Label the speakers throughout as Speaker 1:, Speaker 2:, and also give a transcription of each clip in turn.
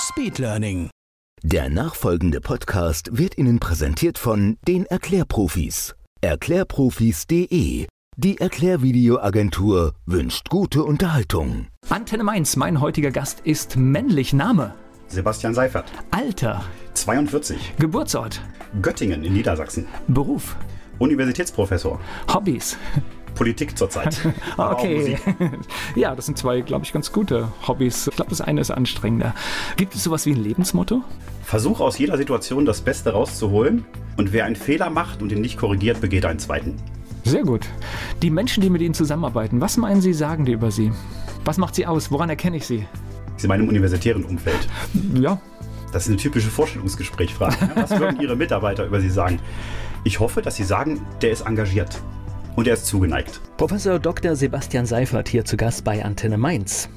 Speaker 1: Speedlearning.
Speaker 2: Der nachfolgende Podcast wird Ihnen präsentiert von den Erklärprofis. Erklärprofis.de. Die Erklärvideoagentur wünscht gute Unterhaltung.
Speaker 3: Antenne Mainz, mein heutiger Gast ist männlich. Name,
Speaker 4: Sebastian Seifert,
Speaker 3: Alter,
Speaker 4: 42,
Speaker 3: Geburtsort,
Speaker 4: Göttingen in Niedersachsen,
Speaker 3: Beruf,
Speaker 4: Universitätsprofessor,
Speaker 3: Hobbys.
Speaker 4: Politik zurzeit. auch
Speaker 3: Okay. Ja, das sind zwei, glaube ich, ganz gute Hobbys. Ich glaube, das eine ist anstrengender. Gibt es sowas wie ein Lebensmotto?
Speaker 4: Versuch aus jeder Situation das Beste rauszuholen und wer einen Fehler macht und ihn nicht korrigiert, begeht einen zweiten.
Speaker 3: Sehr gut. Die Menschen, die mit Ihnen zusammenarbeiten, was meinen Sie, sagen die über Sie? Was macht Sie aus? Woran erkenne ich Sie?
Speaker 4: Ist in meinem universitären Umfeld.
Speaker 3: Ja,
Speaker 4: Das ist eine typische Vorstellungsgesprächfrage. ne? Was würden Ihre Mitarbeiter über Sie sagen? Ich hoffe, dass Sie sagen, der ist engagiert und er ist zugeneigt.
Speaker 3: Professor Dr. Sebastian Seifert hier zu Gast bei Antenne Mainz.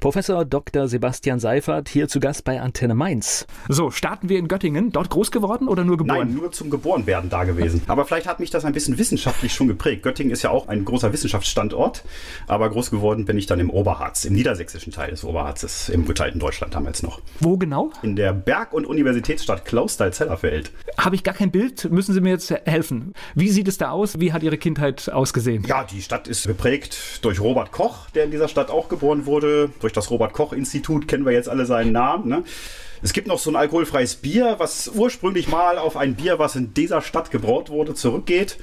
Speaker 3: Professor Dr. Sebastian Seifert hier zu Gast bei Antenne Mainz. So, starten wir in Göttingen. Dort groß geworden oder nur geboren?
Speaker 4: Nein, nur zum Geborenwerden da gewesen. Aber vielleicht hat mich das ein bisschen wissenschaftlich schon geprägt. Göttingen ist ja auch ein großer Wissenschaftsstandort, aber groß geworden bin ich dann im Oberharz, im niedersächsischen Teil des Oberharzes, im geteilten Deutschland damals noch.
Speaker 3: Wo genau?
Speaker 4: In der Berg- und Universitätsstadt Klausthal-Zellerfeld.
Speaker 3: Habe ich gar kein Bild. Müssen Sie mir jetzt helfen. Wie sieht es da aus? Wie hat Ihre Kindheit ausgesehen?
Speaker 4: Ja, die Stadt ist geprägt durch Robert Koch, der in dieser Stadt auch geboren wurde. Durch das Robert-Koch-Institut kennen wir jetzt alle seinen Namen. Ne? Es gibt noch so ein alkoholfreies Bier, was ursprünglich mal auf ein Bier, was in dieser Stadt gebraut wurde, zurückgeht.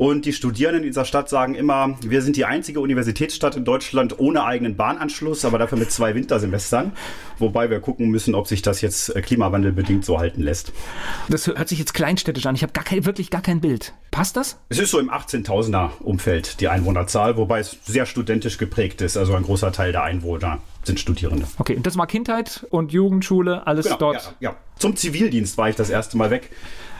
Speaker 4: Und die Studierenden in dieser Stadt sagen immer, wir sind die einzige Universitätsstadt in Deutschland ohne eigenen Bahnanschluss, aber dafür mit zwei Wintersemestern. Wobei wir gucken müssen, ob sich das jetzt äh, klimawandelbedingt so halten lässt.
Speaker 3: Das hört sich jetzt kleinstädtisch an. Ich habe gar kein, wirklich gar kein Bild. Passt das?
Speaker 4: Es ist so im 18.000er Umfeld die Einwohnerzahl, wobei es sehr studentisch geprägt ist. Also ein großer Teil der Einwohner sind Studierende.
Speaker 3: Okay, und das war Kindheit und Jugendschule, alles dort.
Speaker 4: Genau, Ja, ja. Zum Zivildienst war ich das erste Mal weg,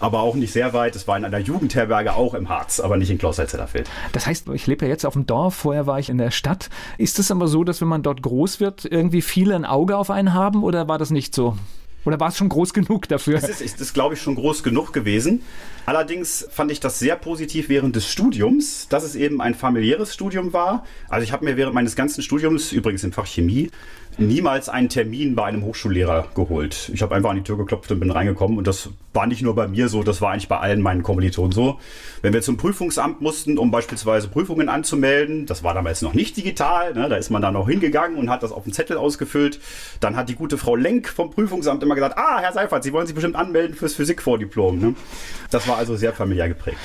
Speaker 4: aber auch nicht sehr weit. Es war in einer Jugendherberge auch im Harz, aber nicht in Klausthal-Zellerfeld.
Speaker 3: Das heißt, ich lebe ja jetzt auf dem Dorf, vorher war ich in der Stadt. Ist es aber so, dass wenn man dort groß wird, irgendwie viele ein Auge auf einen haben oder war das nicht so? Oder war es schon groß genug dafür?
Speaker 4: Es ist, ist, ist glaube ich, schon groß genug gewesen. Allerdings fand ich das sehr positiv während des Studiums, dass es eben ein familiäres Studium war. Also ich habe mir während meines ganzen Studiums, übrigens im Fach Chemie, niemals einen Termin bei einem Hochschullehrer geholt. Ich habe einfach an die Tür geklopft und bin reingekommen und das war nicht nur bei mir so, das war eigentlich bei allen meinen Kommilitonen so. Wenn wir zum Prüfungsamt mussten, um beispielsweise Prüfungen anzumelden, das war damals noch nicht digital, ne, da ist man dann noch hingegangen und hat das auf den Zettel ausgefüllt. Dann hat die gute Frau Lenk vom Prüfungsamt immer gesagt, ah, Herr Seifert, Sie wollen sich bestimmt anmelden fürs Physikvordiplom. Ne? Das war also sehr familiär geprägt.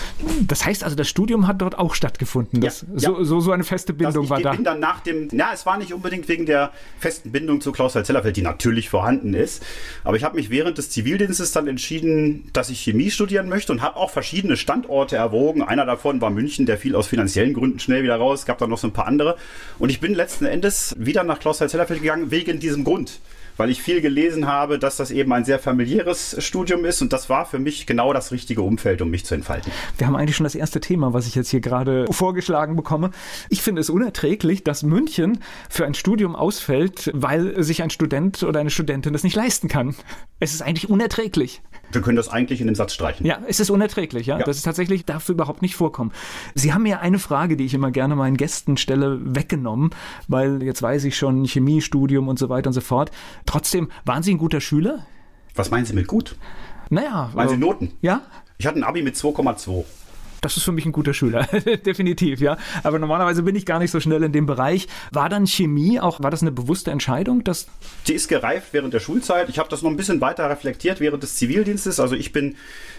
Speaker 3: Das heißt also, das Studium hat dort auch stattgefunden. Das,
Speaker 4: Ja,
Speaker 3: so,
Speaker 4: ja.
Speaker 3: so, so eine feste Bindung
Speaker 4: ich
Speaker 3: war da.
Speaker 4: bin dann nach dem, ja, es war nicht unbedingt wegen der festen Bindung zu Klaus-Zellerfeld, die natürlich vorhanden ist. Aber ich habe mich während des Zivildienstes dann entschieden, dass ich Chemie studieren möchte und habe auch verschiedene Standorte erwogen. Einer davon war München, der fiel aus finanziellen Gründen schnell wieder raus. Es gab dann noch so ein paar andere. Und ich bin letzten Endes wieder nach Klaus-Zellerfeld gegangen, wegen diesem Grund. Weil ich viel gelesen habe, dass das eben ein sehr familiäres Studium ist und das war für mich genau das richtige Umfeld, um mich zu entfalten.
Speaker 3: Wir haben eigentlich schon das erste Thema, was ich jetzt hier gerade vorgeschlagen bekomme. Ich finde es unerträglich, dass München für ein Studium ausfällt, weil sich ein Student oder eine Studentin das nicht leisten kann. Es ist eigentlich unerträglich.
Speaker 4: Wir können das eigentlich in dem Satz streichen.
Speaker 3: Ja, es ist unerträglich, ja.
Speaker 4: Ja.
Speaker 3: Das ist tatsächlich, darf überhaupt nicht vorkommen. Sie haben mir eine Frage, die ich immer gerne meinen Gästen stelle, weggenommen, weil jetzt weiß ich schon, Chemiestudium und so weiter und so fort. Trotzdem, waren Sie ein guter Schüler?
Speaker 4: Was meinen Sie mit gut?
Speaker 3: Naja.
Speaker 4: Meinen Sie
Speaker 3: äh,
Speaker 4: Noten?
Speaker 3: Ja?
Speaker 4: Ich hatte ein Abi mit 2,2.
Speaker 3: Das ist für mich ein guter Schüler, definitiv, ja. Aber normalerweise bin ich gar nicht so schnell in dem Bereich. War dann Chemie auch, war das eine bewusste Entscheidung, dass
Speaker 4: Die ist gereift während der Schulzeit. Ich habe das noch ein bisschen weiter reflektiert während des Zivildienstes. Also ich bin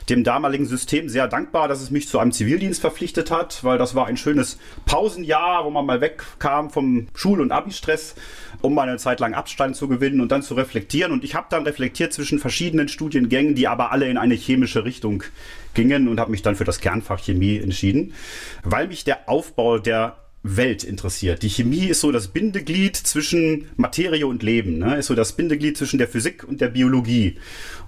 Speaker 4: dem damaligen System sehr dankbar, dass es mich zu einem Zivildienst verpflichtet hat, weil das war ein schönes Pausenjahr, wo man mal wegkam vom Schul- und Abi-Stress, um mal eine Zeit lang Abstand zu gewinnen und dann zu reflektieren. Und ich habe dann reflektiert zwischen verschiedenen Studiengängen, die aber alle in eine chemische Richtung gingen und habe mich dann für das Kernfach Chemie entschieden, weil mich der Aufbau der Welt interessiert. Die Chemie ist so das Bindeglied zwischen Materie und Leben, ne? ist so das Bindeglied zwischen der Physik und der Biologie.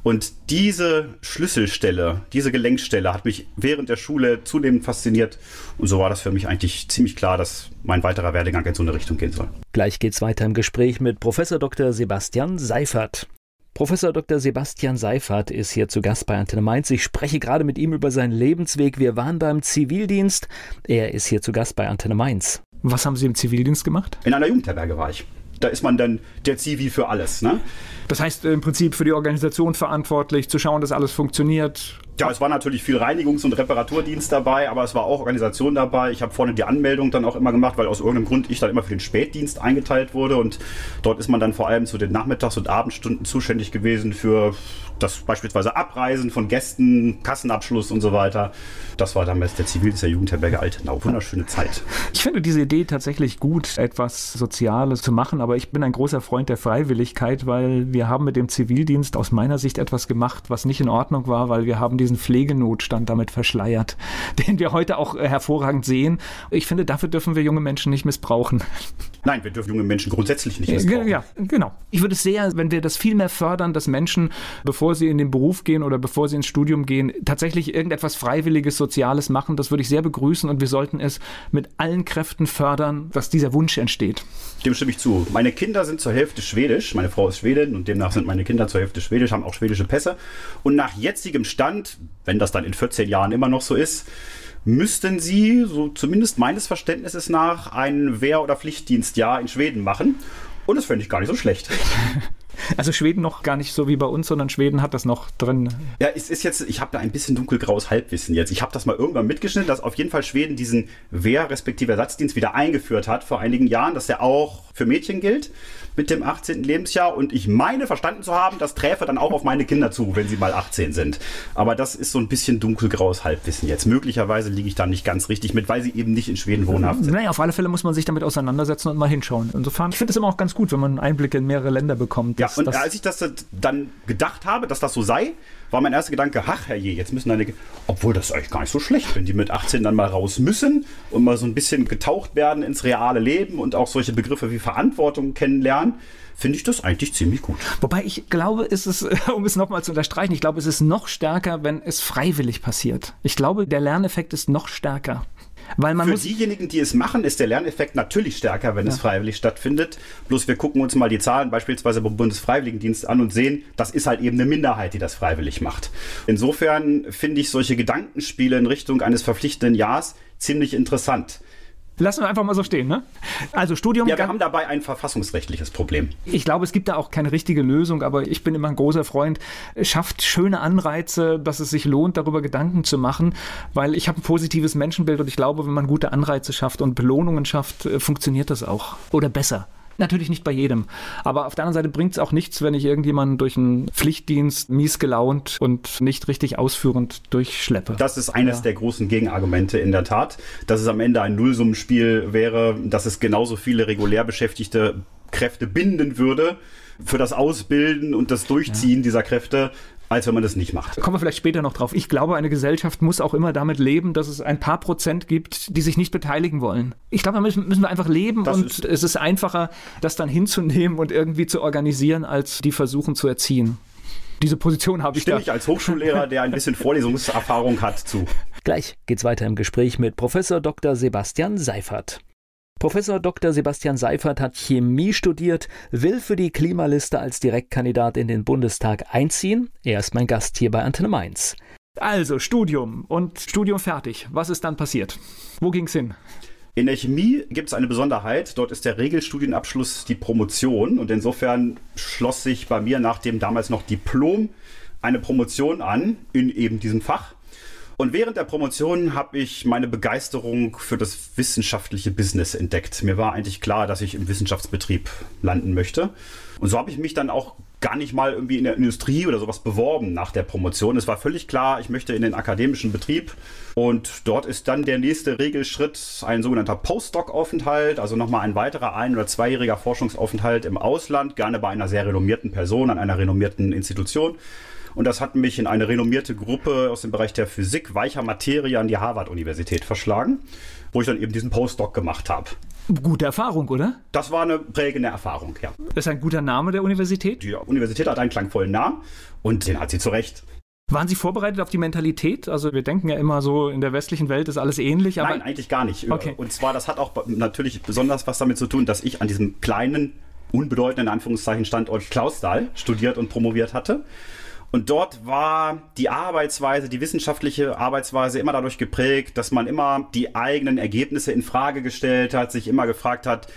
Speaker 4: Und diese Schlüsselstelle, diese Gelenkstelle hat mich während der Schule zunehmend fasziniert. Und so war das für mich eigentlich ziemlich klar, dass mein weiterer Werdegang in so eine Richtung gehen soll.
Speaker 5: Gleich geht's weiter im Gespräch mit Professor Dr. Sebastian Seifert. Professor Dr. Sebastian Seifert ist hier zu Gast bei Antenne Mainz. Ich spreche gerade mit ihm über seinen Lebensweg. Wir waren beim Zivildienst. Er ist hier zu Gast bei Antenne Mainz.
Speaker 3: Was haben Sie im Zivildienst gemacht?
Speaker 4: In einer Jugendherberge war ich. Da ist man dann der Zivi für alles. Ne?
Speaker 3: Das heißt im Prinzip für die Organisation verantwortlich, zu schauen, dass alles funktioniert.
Speaker 4: Ja, es war natürlich viel Reinigungs- und Reparaturdienst dabei, aber es war auch Organisation dabei. Ich habe vorne die Anmeldung dann auch immer gemacht, weil aus irgendeinem Grund ich dann immer für den Spätdienst eingeteilt wurde und dort ist man dann vor allem zu den Nachmittags- und Abendstunden zuständig gewesen für das beispielsweise Abreisen von Gästen, Kassenabschluss und so weiter. Das war damals der Zivildienst der Jugendherberge Altenau. Wunderschöne Zeit.
Speaker 3: Ich finde diese Idee tatsächlich gut, etwas Soziales zu machen, aber ich bin ein großer Freund der Freiwilligkeit, weil wir haben mit dem Zivildienst aus meiner Sicht etwas gemacht, was nicht in Ordnung war, weil wir haben diesen Pflegenotstand damit verschleiert, den wir heute auch hervorragend sehen. Ich finde, dafür dürfen wir junge Menschen nicht missbrauchen.
Speaker 4: Nein, wir dürfen junge Menschen grundsätzlich nicht missbrauchen.
Speaker 3: Ja, genau. Ich würde es sehr, wenn wir das viel mehr fördern, dass Menschen, bevor sie in den Beruf gehen oder bevor sie ins Studium gehen, tatsächlich irgendetwas Freiwilliges, Soziales machen. Das würde ich sehr begrüßen und wir sollten es mit allen Kräften fördern, dass dieser Wunsch entsteht.
Speaker 4: Dem stimme ich zu. Meine Kinder sind zur Hälfte schwedisch. Meine Frau ist Schwedin und demnach sind meine Kinder zur Hälfte schwedisch, haben auch schwedische Pässe. Und nach jetzigem Stand, wenn das dann in 14 Jahren immer noch so ist, müssten sie, so zumindest meines Verständnisses nach, ein Wehr- oder Pflichtdienstjahr in Schweden machen. Und das fände ich gar nicht so schlecht.
Speaker 3: Also Schweden noch gar nicht so wie bei uns, sondern Schweden hat das noch drin.
Speaker 4: Ja, es ist jetzt, ich habe da ein bisschen dunkelgraues Halbwissen jetzt. Ich habe das mal irgendwann mitgeschnitten, dass auf jeden Fall Schweden diesen Wehr- respektive Ersatzdienst wieder eingeführt hat vor einigen Jahren, dass der auch für Mädchen gilt mit dem 18. Lebensjahr. Und ich meine verstanden zu haben, das träfe dann auch auf meine Kinder zu, wenn sie mal 18 sind. Aber das ist so ein bisschen dunkelgraues Halbwissen jetzt. Möglicherweise liege ich da nicht ganz richtig mit, weil sie eben nicht in Schweden wohnhaft sind.
Speaker 3: Naja, auf alle Fälle muss man sich damit auseinandersetzen und mal hinschauen. Insofern, ich finde es immer auch ganz gut, wenn man Einblicke in mehrere Länder bekommt.
Speaker 4: Ja, und als ich das dann gedacht habe, dass das so sei, war mein erster Gedanke, ach herrje, jetzt müssen deine, obwohl das ist eigentlich gar nicht so schlecht, wenn die mit 18 dann mal raus müssen und mal so ein bisschen getaucht werden ins reale Leben und auch solche Begriffe wie Verantwortung kennenlernen, finde ich das eigentlich ziemlich gut.
Speaker 3: Wobei ich glaube, ist es, um es nochmal zu unterstreichen, ich glaube, es ist noch stärker, wenn es freiwillig passiert. Ich glaube, der Lerneffekt ist noch stärker. Weil man
Speaker 4: Für
Speaker 3: muss
Speaker 4: diejenigen, die es machen, ist der Lerneffekt natürlich stärker, wenn ja. es freiwillig stattfindet. Bloß wir gucken uns mal die Zahlen beispielsweise beim Bundesfreiwilligendienst an und sehen, das ist halt eben eine Minderheit, die das freiwillig macht. Insofern finde ich solche Gedankenspiele in Richtung eines verpflichtenden Jahres ziemlich interessant.
Speaker 3: Lassen wir einfach mal so stehen, ne? Also Studium.
Speaker 4: Ja, wir haben dabei ein verfassungsrechtliches Problem.
Speaker 3: Ich glaube, es gibt da auch keine richtige Lösung, aber ich bin immer ein großer Freund. Schafft schöne Anreize, dass es sich lohnt, darüber Gedanken zu machen, weil ich habe ein positives Menschenbild und ich glaube, wenn man gute Anreize schafft und Belohnungen schafft, äh, funktioniert das auch. Oder besser. Natürlich nicht bei jedem. Aber auf der anderen Seite bringt es auch nichts, wenn ich irgendjemanden durch einen Pflichtdienst mies gelaunt und nicht richtig ausführend durchschleppe.
Speaker 4: Das ist eines ja. der großen Gegenargumente in der Tat, dass es am Ende ein Nullsummenspiel wäre, dass es genauso viele regulär beschäftigte Kräfte binden würde für das Ausbilden und das Durchziehen ja. dieser Kräfte, als wenn man das nicht macht.
Speaker 3: Kommen wir vielleicht später noch drauf. Ich glaube, eine Gesellschaft muss auch immer damit leben, dass es ein paar Prozent gibt, die sich nicht beteiligen wollen. Ich glaube, da müssen, müssen wir einfach leben das und ist es ist einfacher, das dann hinzunehmen und irgendwie zu organisieren, als die versuchen zu erziehen. Diese Position habe ich
Speaker 4: Stimme da. ich als Hochschullehrer, der ein bisschen Vorlesungserfahrung hat, zu.
Speaker 5: Gleich geht's weiter im Gespräch mit Professor Dr. Sebastian Seifert. Professor Dr. Sebastian Seifert hat Chemie studiert, will für die Klimaliste als Direktkandidat in den Bundestag einziehen. Er ist mein Gast hier bei Antenne Mainz.
Speaker 3: Also Studium und Studium fertig. Was ist dann passiert? Wo ging's hin?
Speaker 4: In der Chemie gibt es eine Besonderheit. Dort ist der Regelstudienabschluss die Promotion und insofern schloss sich bei mir nach dem damals noch Diplom eine Promotion an in eben diesem Fach. Und während der Promotion habe ich meine Begeisterung für das wissenschaftliche Business entdeckt. Mir war eigentlich klar, dass ich im Wissenschaftsbetrieb landen möchte. Und so habe ich mich dann auch gar nicht mal irgendwie in der Industrie oder sowas beworben nach der Promotion. Es war völlig klar, ich möchte in den akademischen Betrieb. Und dort ist dann der nächste Regelschritt ein sogenannter Postdoc-Aufenthalt, also nochmal ein weiterer ein- oder zweijähriger Forschungsaufenthalt im Ausland, gerne bei einer sehr renommierten Person, an einer renommierten Institution. Und das hat mich in eine renommierte Gruppe aus dem Bereich der Physik weicher Materie an die Harvard-Universität verschlagen, wo ich dann eben diesen Postdoc gemacht habe.
Speaker 3: Gute Erfahrung, oder?
Speaker 4: Das war eine prägende Erfahrung, ja.
Speaker 3: Das ist ein guter Name der Universität.
Speaker 4: Die Universität hat einen klangvollen Namen und den hat sie zu Recht.
Speaker 3: Waren Sie vorbereitet auf die Mentalität? Also wir denken ja immer so, in der westlichen Welt ist alles ähnlich.
Speaker 4: Aber Nein, eigentlich gar nicht.
Speaker 3: Okay.
Speaker 4: Und zwar, das hat auch natürlich besonders was damit zu tun, dass ich an diesem kleinen, unbedeutenden Anführungszeichen Standort Klausthal studiert und promoviert hatte. Und dort war die Arbeitsweise, die wissenschaftliche Arbeitsweise immer dadurch geprägt, dass man immer die eigenen Ergebnisse in Frage gestellt hat, sich immer gefragt hat,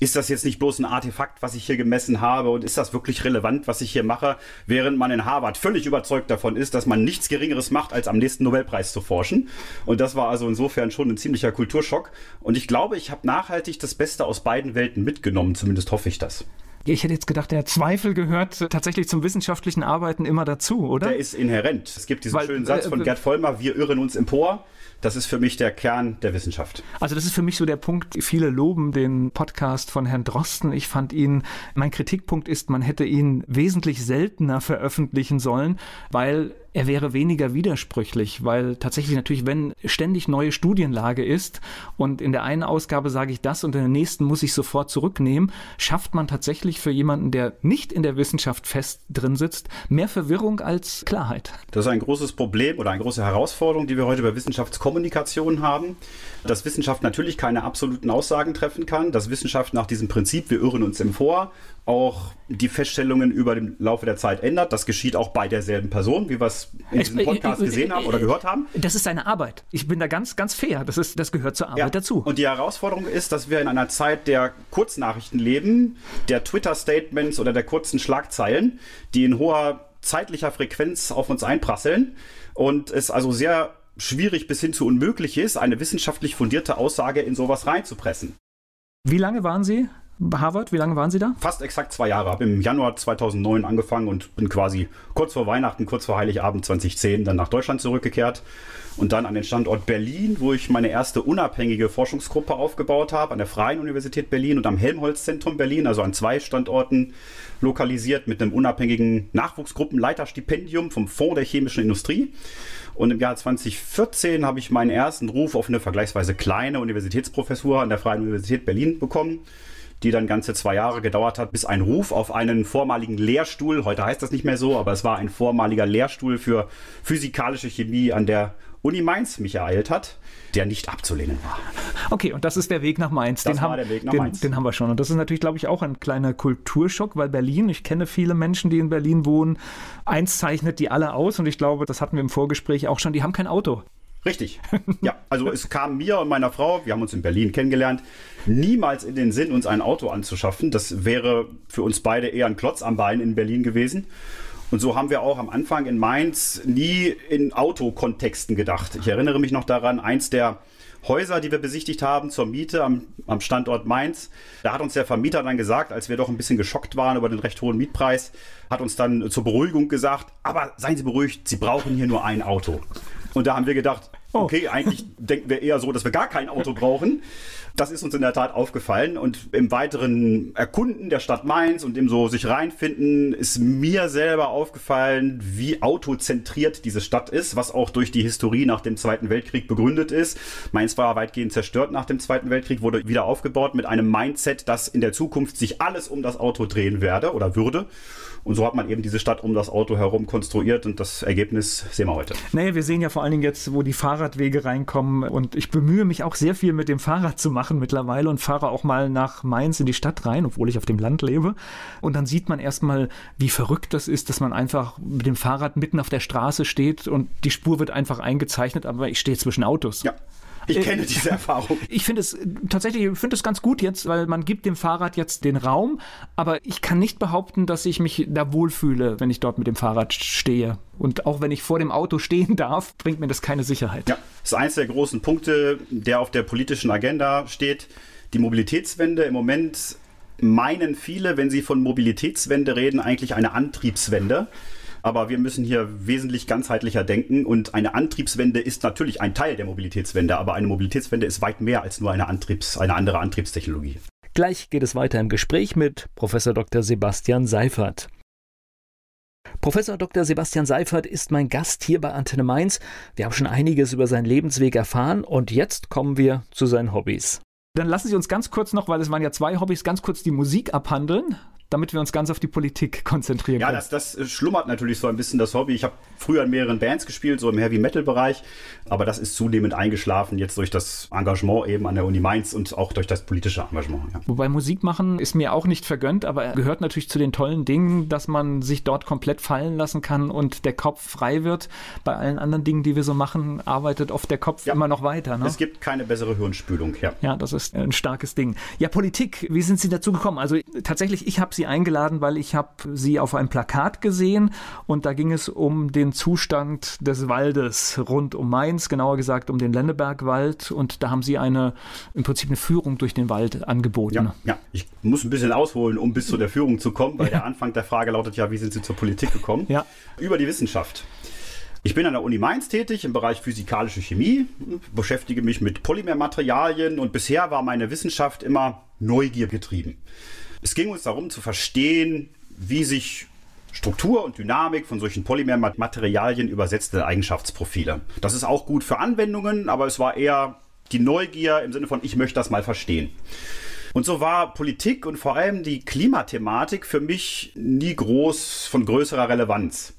Speaker 4: ist das jetzt nicht bloß ein Artefakt, was ich hier gemessen habe und ist das wirklich relevant, was ich hier mache, während man in Harvard völlig überzeugt davon ist, dass man nichts Geringeres macht, als am nächsten Nobelpreis zu forschen. Und das war also insofern schon ein ziemlicher Kulturschock. Und ich glaube, ich habe nachhaltig das Beste aus beiden Welten mitgenommen, zumindest hoffe ich das.
Speaker 3: Ich hätte jetzt gedacht, der Zweifel gehört tatsächlich zum wissenschaftlichen Arbeiten immer dazu, oder?
Speaker 4: Der ist inhärent. Es gibt diesen Weil, schönen Satz von äh, Gerd Vollmer, wir irren uns empor. Das ist für mich der Kern der Wissenschaft.
Speaker 3: Also das ist für mich so der Punkt, viele loben den Podcast von Herrn Drosten. Ich fand ihn, mein Kritikpunkt ist, man hätte ihn wesentlich seltener veröffentlichen sollen, weil er wäre weniger widersprüchlich, weil tatsächlich natürlich, wenn ständig neue Studienlage ist und in der einen Ausgabe sage ich das und in der nächsten muss ich sofort zurücknehmen, schafft man tatsächlich für jemanden, der nicht in der Wissenschaft fest drin sitzt, mehr Verwirrung als Klarheit.
Speaker 4: Das ist ein großes Problem oder eine große Herausforderung, die wir heute bei Wissenschaftskommunikation haben, dass Wissenschaft natürlich keine absoluten Aussagen treffen kann, dass Wissenschaft nach diesem Prinzip, wir irren uns im Vor, auch die Feststellungen über den Laufe der Zeit ändert. Das geschieht auch bei derselben Person, wie wir es in diesem Podcast gesehen haben oder gehört haben.
Speaker 3: Das ist seine Arbeit. Ich bin da ganz, ganz fair. Das, ist, das gehört zur Arbeit ja. dazu.
Speaker 4: Und die Herausforderung ist, dass wir in einer Zeit der Kurznachrichten leben, der Twitter-Statements oder der kurzen Schlagzeilen, die in hoher zeitlicher Frequenz auf uns einprasseln und es also sehr schwierig bis hin zu unmöglich ist, eine wissenschaftlich fundierte Aussage in sowas reinzupressen.
Speaker 3: Wie lange waren Sie Harvard, wie lange waren Sie da?
Speaker 4: Fast exakt zwei Jahre. Habe im Januar 2009 angefangen und bin quasi kurz vor Weihnachten, kurz vor Heiligabend 2010 dann nach Deutschland zurückgekehrt und dann an den Standort Berlin, wo ich meine erste unabhängige Forschungsgruppe aufgebaut habe, an der Freien Universität Berlin und am Helmholtz-Zentrum Berlin, also an zwei Standorten lokalisiert mit einem unabhängigen Nachwuchsgruppenleiterstipendium vom Fonds der chemischen Industrie. Und im Jahr 2014 habe ich meinen ersten Ruf auf eine vergleichsweise kleine Universitätsprofessur an der Freien Universität Berlin bekommen die dann ganze zwei Jahre gedauert hat, bis ein Ruf auf einen vormaligen Lehrstuhl, heute heißt das nicht mehr so, aber es war ein vormaliger Lehrstuhl für physikalische Chemie an der Uni Mainz mich ereilt hat, der nicht abzulehnen war.
Speaker 3: Okay, und das ist der Weg nach Mainz.
Speaker 4: Das
Speaker 3: den
Speaker 4: war
Speaker 3: haben,
Speaker 4: der Weg nach
Speaker 3: den,
Speaker 4: Mainz.
Speaker 3: Den haben wir schon. Und das ist natürlich, glaube ich, auch ein kleiner Kulturschock, weil Berlin, ich kenne viele Menschen, die in Berlin wohnen, eins zeichnet die alle aus und ich glaube, das hatten wir im Vorgespräch auch schon, die haben kein Auto.
Speaker 4: Richtig. Ja, also es kam mir und meiner Frau, wir haben uns in Berlin kennengelernt, niemals in den Sinn, uns ein Auto anzuschaffen. Das wäre für uns beide eher ein Klotz am Bein in Berlin gewesen. Und so haben wir auch am Anfang in Mainz nie in Autokontexten gedacht. Ich erinnere mich noch daran, eins der Häuser, die wir besichtigt haben zur Miete am, am Standort Mainz. Da hat uns der Vermieter dann gesagt, als wir doch ein bisschen geschockt waren über den recht hohen Mietpreis, hat uns dann zur Beruhigung gesagt, aber seien Sie beruhigt, Sie brauchen hier nur ein Auto. Und da haben wir gedacht, oh. okay, eigentlich denken wir eher so, dass wir gar kein Auto brauchen. Das ist uns in der Tat aufgefallen und im weiteren Erkunden der Stadt Mainz und im so sich reinfinden ist mir selber aufgefallen, wie autozentriert diese Stadt ist, was auch durch die Historie nach dem Zweiten Weltkrieg begründet ist. Mainz war weitgehend zerstört nach dem Zweiten Weltkrieg, wurde wieder aufgebaut mit einem Mindset, dass in der Zukunft sich alles um das Auto drehen werde oder würde. Und so hat man eben diese Stadt um das Auto herum konstruiert und das Ergebnis sehen wir heute.
Speaker 3: Naja, wir sehen ja vor allen Dingen jetzt, wo die Fahrradwege reinkommen und ich bemühe mich auch sehr viel mit dem Fahrrad zu machen mittlerweile und fahre auch mal nach Mainz in die Stadt rein, obwohl ich auf dem Land lebe. Und dann sieht man erstmal, wie verrückt das ist, dass man einfach mit dem Fahrrad mitten auf der Straße steht und die Spur wird einfach eingezeichnet, aber ich stehe zwischen Autos.
Speaker 4: Ja. Ich äh, kenne diese Erfahrung.
Speaker 3: Ich finde es tatsächlich, ich finde es ganz gut jetzt, weil man gibt dem Fahrrad jetzt den Raum, aber ich kann nicht behaupten, dass ich mich da wohlfühle, wenn ich dort mit dem Fahrrad stehe. Und auch wenn ich vor dem Auto stehen darf, bringt mir das keine Sicherheit.
Speaker 4: Ja, das ist eines der großen Punkte, der auf der politischen Agenda steht. Die Mobilitätswende im Moment meinen viele, wenn sie von Mobilitätswende reden, eigentlich eine Antriebswende. Aber wir müssen hier wesentlich ganzheitlicher denken und eine Antriebswende ist natürlich ein Teil der Mobilitätswende, aber eine Mobilitätswende ist weit mehr als nur eine, Antriebs-, eine andere Antriebstechnologie.
Speaker 5: Gleich geht es weiter im Gespräch mit Professor Dr. Sebastian Seifert. Professor Dr. Sebastian Seifert ist mein Gast hier bei Antenne Mainz. Wir haben schon einiges über seinen Lebensweg erfahren und jetzt kommen wir zu seinen Hobbys. Dann lassen Sie uns ganz kurz noch, weil es waren ja zwei Hobbys, ganz kurz die Musik abhandeln damit wir uns ganz auf die Politik konzentrieren
Speaker 4: können. Ja, das, das schlummert natürlich so ein bisschen das Hobby. Ich habe früher in mehreren Bands gespielt, so im Heavy-Metal-Bereich, aber das ist zunehmend eingeschlafen, jetzt durch das Engagement eben an der Uni Mainz und auch durch das politische Engagement.
Speaker 3: Ja. Wobei Musik machen ist mir auch nicht vergönnt, aber gehört natürlich zu den tollen Dingen, dass man sich dort komplett fallen lassen kann und der Kopf frei wird. Bei allen anderen Dingen, die wir so machen, arbeitet oft der Kopf ja. immer noch weiter. Ne?
Speaker 4: Es gibt keine bessere Hirnspülung,
Speaker 3: ja. Ja, das ist ein starkes Ding. Ja, Politik, wie sind Sie dazu gekommen? Also tatsächlich, ich habe Sie eingeladen, weil ich habe Sie auf einem Plakat gesehen und da ging es um den Zustand des Waldes rund um Mainz, genauer gesagt um den Lennebergwald und da haben Sie eine im Prinzip eine Führung durch den Wald angeboten.
Speaker 4: Ja, ja. ich muss ein bisschen ausholen, um bis zu der Führung zu kommen, weil ja. der Anfang der Frage lautet ja, wie sind Sie zur Politik gekommen?
Speaker 3: Ja.
Speaker 4: Über die Wissenschaft. Ich bin an der Uni Mainz tätig im Bereich physikalische Chemie, beschäftige mich mit Polymermaterialien und bisher war meine Wissenschaft immer Neugier getrieben. Es ging uns darum zu verstehen, wie sich Struktur und Dynamik von solchen Polymermaterialien übersetzte Eigenschaftsprofile. Das ist auch gut für Anwendungen, aber es war eher die Neugier im Sinne von, ich möchte das mal verstehen. Und so war Politik und vor allem die Klimathematik für mich nie groß von größerer Relevanz.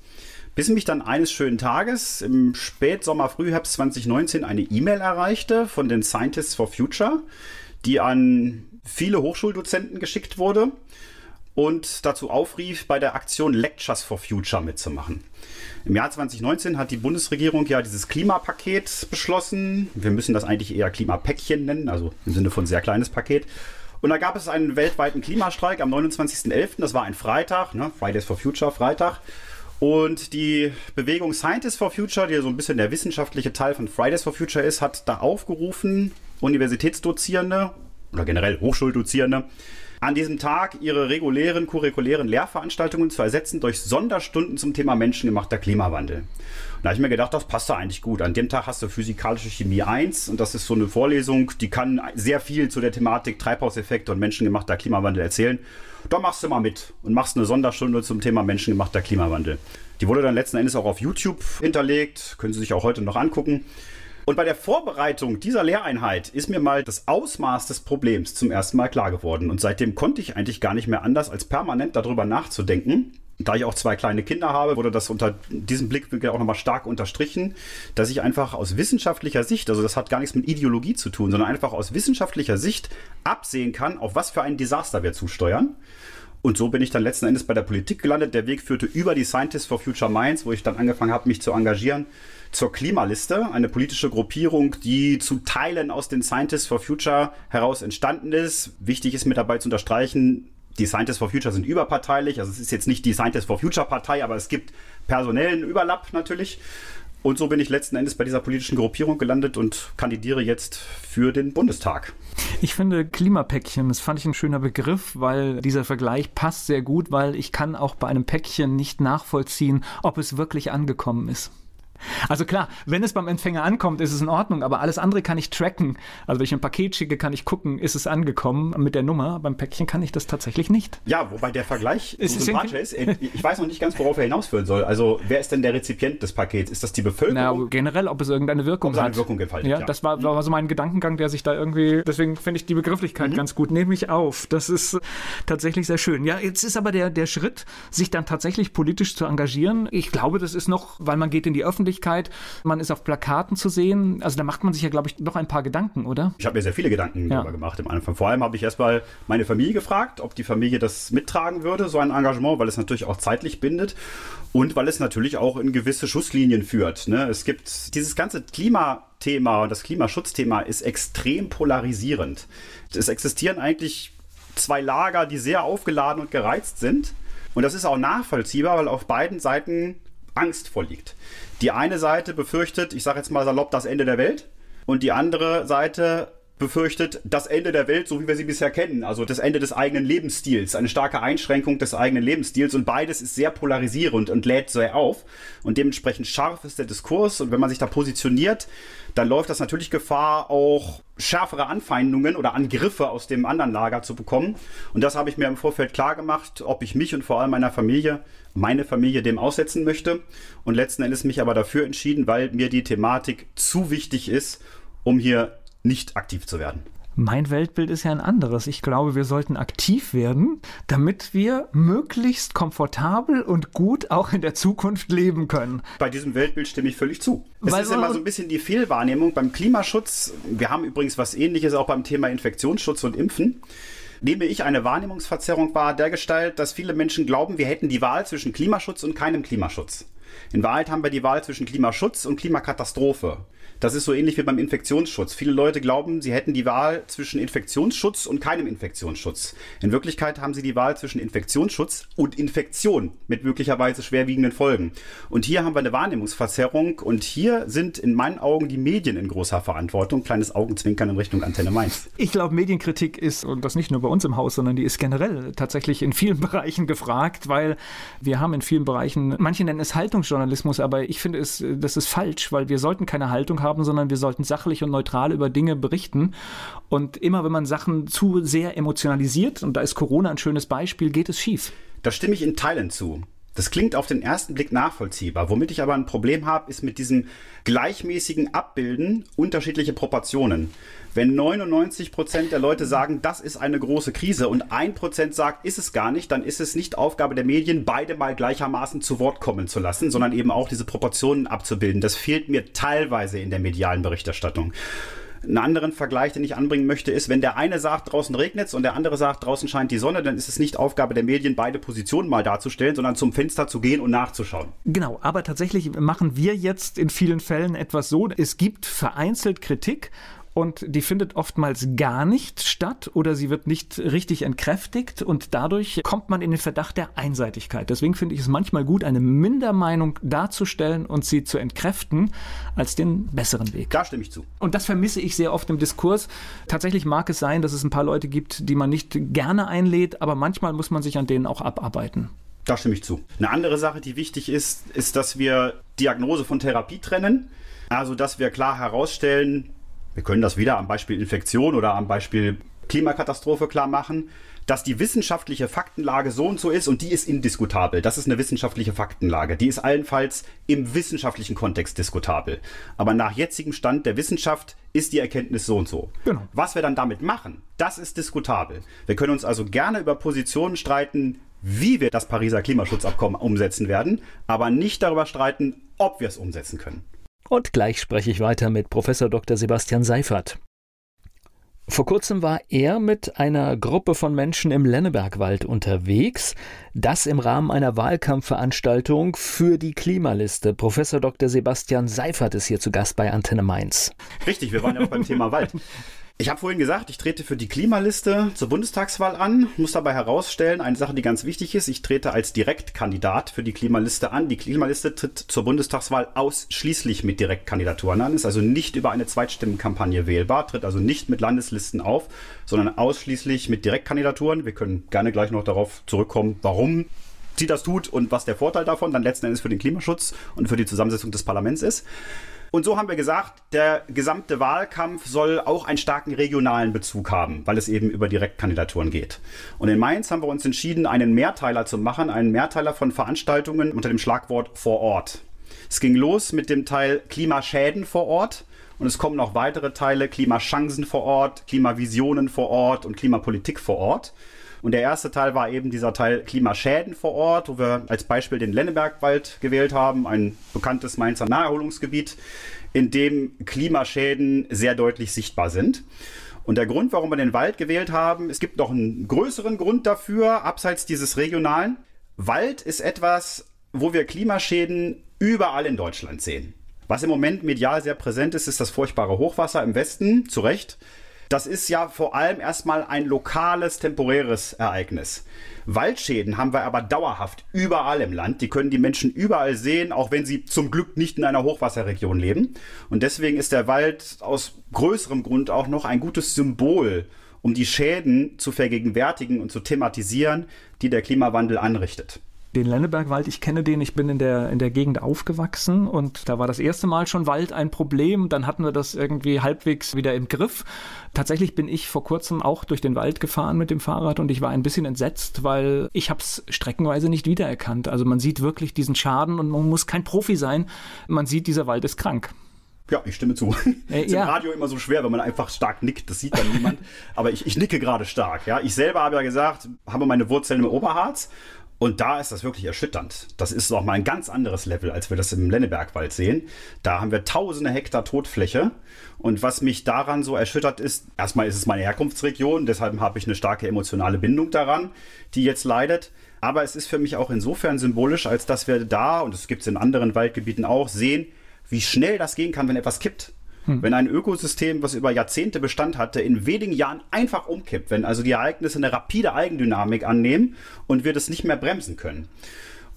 Speaker 4: Bis mich dann eines schönen Tages im Spätsommer, Frühherbst 2019 eine E-Mail erreichte von den Scientists for Future, die an viele Hochschuldozenten geschickt wurde und dazu aufrief, bei der Aktion Lectures for Future mitzumachen. Im Jahr 2019 hat die Bundesregierung ja dieses Klimapaket beschlossen. Wir müssen das eigentlich eher Klimapäckchen nennen, also im Sinne von sehr kleines Paket. Und da gab es einen weltweiten Klimastreik am 29.11., das war ein Freitag, ne? Fridays for Future, Freitag. Und die Bewegung Scientists for Future, die so ein bisschen der wissenschaftliche Teil von Fridays for Future ist, hat da aufgerufen, Universitätsdozierende oder generell Hochschuldozierende, an diesem Tag ihre regulären curriculären Lehrveranstaltungen zu ersetzen durch Sonderstunden zum Thema menschengemachter Klimawandel. Und da habe ich mir gedacht, das passt da eigentlich gut. An dem Tag hast du Physikalische Chemie 1 und das ist so eine Vorlesung, die kann sehr viel zu der Thematik Treibhauseffekte und menschengemachter Klimawandel erzählen da machst du mal mit und machst eine Sonderstunde zum Thema menschengemachter Klimawandel. Die wurde dann letzten Endes auch auf YouTube hinterlegt, können Sie sich auch heute noch angucken. Und bei der Vorbereitung dieser Lehreinheit ist mir mal das Ausmaß des Problems zum ersten Mal klar geworden. Und seitdem konnte ich eigentlich gar nicht mehr anders, als permanent darüber nachzudenken, da ich auch zwei kleine Kinder habe, wurde das unter diesem Blickwinkel auch nochmal stark unterstrichen, dass ich einfach aus wissenschaftlicher Sicht, also das hat gar nichts mit Ideologie zu tun, sondern einfach aus wissenschaftlicher Sicht absehen kann, auf was für ein Desaster wir zusteuern. Und so bin ich dann letzten Endes bei der Politik gelandet. Der Weg führte über die Scientists for Future Minds, wo ich dann angefangen habe, mich zu engagieren, zur Klimaliste, eine politische Gruppierung, die zu Teilen aus den Scientists for Future heraus entstanden ist. Wichtig ist mir dabei zu unterstreichen, die Scientists for Future sind überparteilich. Also es ist jetzt nicht die Scientists for Future Partei, aber es gibt personellen Überlapp natürlich. Und so bin ich letzten Endes bei dieser politischen Gruppierung gelandet und kandidiere jetzt für den Bundestag.
Speaker 3: Ich finde Klimapäckchen, das fand ich ein schöner Begriff, weil dieser Vergleich passt sehr gut, weil ich kann auch bei einem Päckchen nicht nachvollziehen, ob es wirklich angekommen ist. Also klar, wenn es beim Empfänger ankommt, ist es in Ordnung, aber alles andere kann ich tracken. Also wenn ich ein Paket schicke, kann ich gucken, ist es angekommen mit der Nummer. Beim Päckchen kann ich das tatsächlich nicht.
Speaker 4: Ja, wobei der Vergleich ist so sympathisch ist. Ich weiß noch nicht ganz, worauf er hinausführen soll. Also wer ist denn der Rezipient des Pakets? Ist das die Bevölkerung?
Speaker 3: Na, generell, ob es irgendeine Wirkung ob es eine hat.
Speaker 4: Wirkung entfaltet,
Speaker 3: ja, ja, das war, war so mein Gedankengang, der sich da irgendwie, deswegen finde ich die Begrifflichkeit mhm. ganz gut. Nehme ich auf. Das ist tatsächlich sehr schön. Ja, jetzt ist aber der, der Schritt, sich dann tatsächlich politisch zu engagieren. Ich glaube, das ist noch, weil man geht in die Öffentlichkeit, man ist auf Plakaten zu sehen. Also da macht man sich ja, glaube ich, noch ein paar Gedanken, oder?
Speaker 4: Ich habe mir sehr viele Gedanken ja. darüber gemacht im Anfang. Vor allem habe ich erstmal meine Familie gefragt, ob die Familie das mittragen würde, so ein Engagement, weil es natürlich auch zeitlich bindet und weil es natürlich auch in gewisse Schusslinien führt. Ne? Es gibt dieses ganze Klimathema und das Klimaschutzthema ist extrem polarisierend. Es existieren eigentlich zwei Lager, die sehr aufgeladen und gereizt sind. Und das ist auch nachvollziehbar, weil auf beiden Seiten Angst vorliegt. Die eine Seite befürchtet, ich sage jetzt mal salopp, das Ende der Welt. Und die andere Seite befürchtet das Ende der Welt, so wie wir sie bisher kennen, also das Ende des eigenen Lebensstils, eine starke Einschränkung des eigenen Lebensstils und beides ist sehr polarisierend und lädt sehr auf und dementsprechend scharf ist der Diskurs und wenn man sich da positioniert, dann läuft das natürlich Gefahr, auch schärfere Anfeindungen oder Angriffe aus dem anderen Lager zu bekommen. Und das habe ich mir im Vorfeld klar gemacht, ob ich mich und vor allem meiner Familie, meine Familie dem aussetzen möchte. Und letzten Endes mich aber dafür entschieden, weil mir die Thematik zu wichtig ist, um hier nicht aktiv zu werden.
Speaker 3: Mein Weltbild ist ja ein anderes. Ich glaube, wir sollten aktiv werden, damit wir möglichst komfortabel und gut auch in der Zukunft leben können.
Speaker 4: Bei diesem Weltbild stimme ich völlig zu. Es Weil ist immer so ein bisschen die Fehlwahrnehmung beim Klimaschutz. Wir haben übrigens was ähnliches auch beim Thema Infektionsschutz und Impfen nehme ich eine Wahrnehmungsverzerrung wahr, der Gestalt, dass viele Menschen glauben, wir hätten die Wahl zwischen Klimaschutz und keinem Klimaschutz. In Wahrheit haben wir die Wahl zwischen Klimaschutz und Klimakatastrophe. Das ist so ähnlich wie beim Infektionsschutz. Viele Leute glauben, sie hätten die Wahl zwischen Infektionsschutz und keinem Infektionsschutz. In Wirklichkeit haben sie die Wahl zwischen Infektionsschutz und Infektion mit möglicherweise schwerwiegenden Folgen. Und hier haben wir eine Wahrnehmungsverzerrung und hier sind in meinen Augen die Medien in großer Verantwortung. Kleines Augenzwinkern in Richtung Antenne Mainz.
Speaker 3: Ich glaube, Medienkritik ist, und das nicht nur bei uns im Haus, sondern die ist generell tatsächlich in vielen Bereichen gefragt, weil wir haben in vielen Bereichen, manche nennen es Haltungsjournalismus, aber ich finde es, das ist falsch, weil wir sollten keine Haltung haben, sondern wir sollten sachlich und neutral über Dinge berichten. Und immer wenn man Sachen zu sehr emotionalisiert, und da ist Corona ein schönes Beispiel, geht es schief.
Speaker 4: Da stimme ich in Teilen zu. Das klingt auf den ersten Blick nachvollziehbar. Womit ich aber ein Problem habe, ist mit diesem gleichmäßigen Abbilden unterschiedliche Proportionen. Wenn 99 Prozent der Leute sagen, das ist eine große Krise und ein Prozent sagt, ist es gar nicht, dann ist es nicht Aufgabe der Medien, beide mal gleichermaßen zu Wort kommen zu lassen, sondern eben auch diese Proportionen abzubilden. Das fehlt mir teilweise in der medialen Berichterstattung. Einen anderen Vergleich, den ich anbringen möchte, ist, wenn der eine sagt, draußen regnet es und der andere sagt, draußen scheint die Sonne, dann ist es nicht Aufgabe der Medien, beide Positionen mal darzustellen, sondern zum Fenster zu gehen und nachzuschauen.
Speaker 3: Genau, aber tatsächlich machen wir jetzt in vielen Fällen etwas so, es gibt vereinzelt Kritik und die findet oftmals gar nicht statt oder sie wird nicht richtig entkräftigt und dadurch kommt man in den Verdacht der Einseitigkeit. Deswegen finde ich es manchmal gut, eine Mindermeinung darzustellen und sie zu entkräften, als den besseren Weg.
Speaker 4: Da stimme ich zu.
Speaker 3: Und das vermisse ich sehr oft im Diskurs. Tatsächlich mag es sein, dass es ein paar Leute gibt, die man nicht gerne einlädt, aber manchmal muss man sich an denen auch abarbeiten.
Speaker 4: Da stimme ich zu. Eine andere Sache, die wichtig ist, ist, dass wir Diagnose von Therapie trennen. Also, dass wir klar herausstellen, wir können das wieder am Beispiel Infektion oder am Beispiel Klimakatastrophe klar machen, dass die wissenschaftliche Faktenlage so und so ist und die ist indiskutabel. Das ist eine wissenschaftliche Faktenlage. Die ist allenfalls im wissenschaftlichen Kontext diskutabel. Aber nach jetzigem Stand der Wissenschaft ist die Erkenntnis so und so. Genau. Was wir dann damit machen, das ist diskutabel. Wir können uns also gerne über Positionen streiten, wie wir das Pariser Klimaschutzabkommen umsetzen werden, aber nicht darüber streiten, ob wir es umsetzen können.
Speaker 5: Und gleich spreche ich weiter mit Professor Dr. Sebastian Seifert. Vor kurzem war er mit einer Gruppe von Menschen im Lennebergwald unterwegs, das im Rahmen einer Wahlkampfveranstaltung für die Klimaliste. Professor Dr. Sebastian Seifert ist hier zu Gast bei Antenne Mainz.
Speaker 4: Richtig, wir waren ja auch beim Thema Wald. Ich habe vorhin gesagt, ich trete für die Klimaliste zur Bundestagswahl an, muss dabei herausstellen, eine Sache, die ganz wichtig ist, ich trete als Direktkandidat für die Klimaliste an. Die Klimaliste tritt zur Bundestagswahl ausschließlich mit Direktkandidaturen an, ist also nicht über eine Zweitstimmenkampagne wählbar, tritt also nicht mit Landeslisten auf, sondern ausschließlich mit Direktkandidaturen. Wir können gerne gleich noch darauf zurückkommen, warum sie das tut und was der Vorteil davon dann letzten Endes für den Klimaschutz und für die Zusammensetzung des Parlaments ist. Und so haben wir gesagt, der gesamte Wahlkampf soll auch einen starken regionalen Bezug haben, weil es eben über Direktkandidaturen geht. Und in Mainz haben wir uns entschieden, einen Mehrteiler zu machen, einen Mehrteiler von Veranstaltungen unter dem Schlagwort vor Ort. Es ging los mit dem Teil Klimaschäden vor Ort. Und es kommen noch weitere Teile, Klimachancen vor Ort, Klimavisionen vor Ort und Klimapolitik vor Ort. Und der erste Teil war eben dieser Teil Klimaschäden vor Ort, wo wir als Beispiel den Lennebergwald gewählt haben, ein bekanntes Mainzer Naherholungsgebiet, in dem Klimaschäden sehr deutlich sichtbar sind. Und der Grund, warum wir den Wald gewählt haben, es gibt noch einen größeren Grund dafür, abseits dieses regionalen. Wald ist etwas, wo wir Klimaschäden überall in Deutschland sehen. Was im Moment medial sehr präsent ist, ist das furchtbare Hochwasser im Westen, zu Recht. Das ist ja vor allem erstmal ein lokales, temporäres Ereignis. Waldschäden haben wir aber dauerhaft überall im Land. Die können die Menschen überall sehen, auch wenn sie zum Glück nicht in einer Hochwasserregion leben. Und deswegen ist der Wald aus größerem Grund auch noch ein gutes Symbol, um die Schäden zu vergegenwärtigen und zu thematisieren, die der Klimawandel anrichtet
Speaker 3: den Lennebergwald, ich kenne den, ich bin in der, in der Gegend aufgewachsen und da war das erste Mal schon Wald ein Problem. Dann hatten wir das irgendwie halbwegs wieder im Griff. Tatsächlich bin ich vor kurzem auch durch den Wald gefahren mit dem Fahrrad und ich war ein bisschen entsetzt, weil ich habe es streckenweise nicht wiedererkannt. Also man sieht wirklich diesen Schaden und man muss kein Profi sein. Man sieht, dieser Wald ist krank.
Speaker 4: Ja, ich stimme zu. Äh, ist ja. im Radio immer so schwer, wenn man einfach stark nickt. Das sieht dann niemand. Aber ich, ich nicke gerade stark. Ja, ich selber habe ja gesagt, habe meine Wurzeln im Oberharz und da ist das wirklich erschütternd. Das ist noch mal ein ganz anderes Level, als wir das im Lennebergwald sehen. Da haben wir tausende Hektar Totfläche. Und was mich daran so erschüttert ist, erstmal ist es meine Herkunftsregion, deshalb habe ich eine starke emotionale Bindung daran, die jetzt leidet. Aber es ist für mich auch insofern symbolisch, als dass wir da, und das gibt es in anderen Waldgebieten auch, sehen, wie schnell das gehen kann, wenn etwas kippt. Hm. Wenn ein Ökosystem, was über Jahrzehnte Bestand hatte, in wenigen Jahren einfach umkippt, wenn also die Ereignisse eine rapide Eigendynamik annehmen und wir das nicht mehr bremsen können.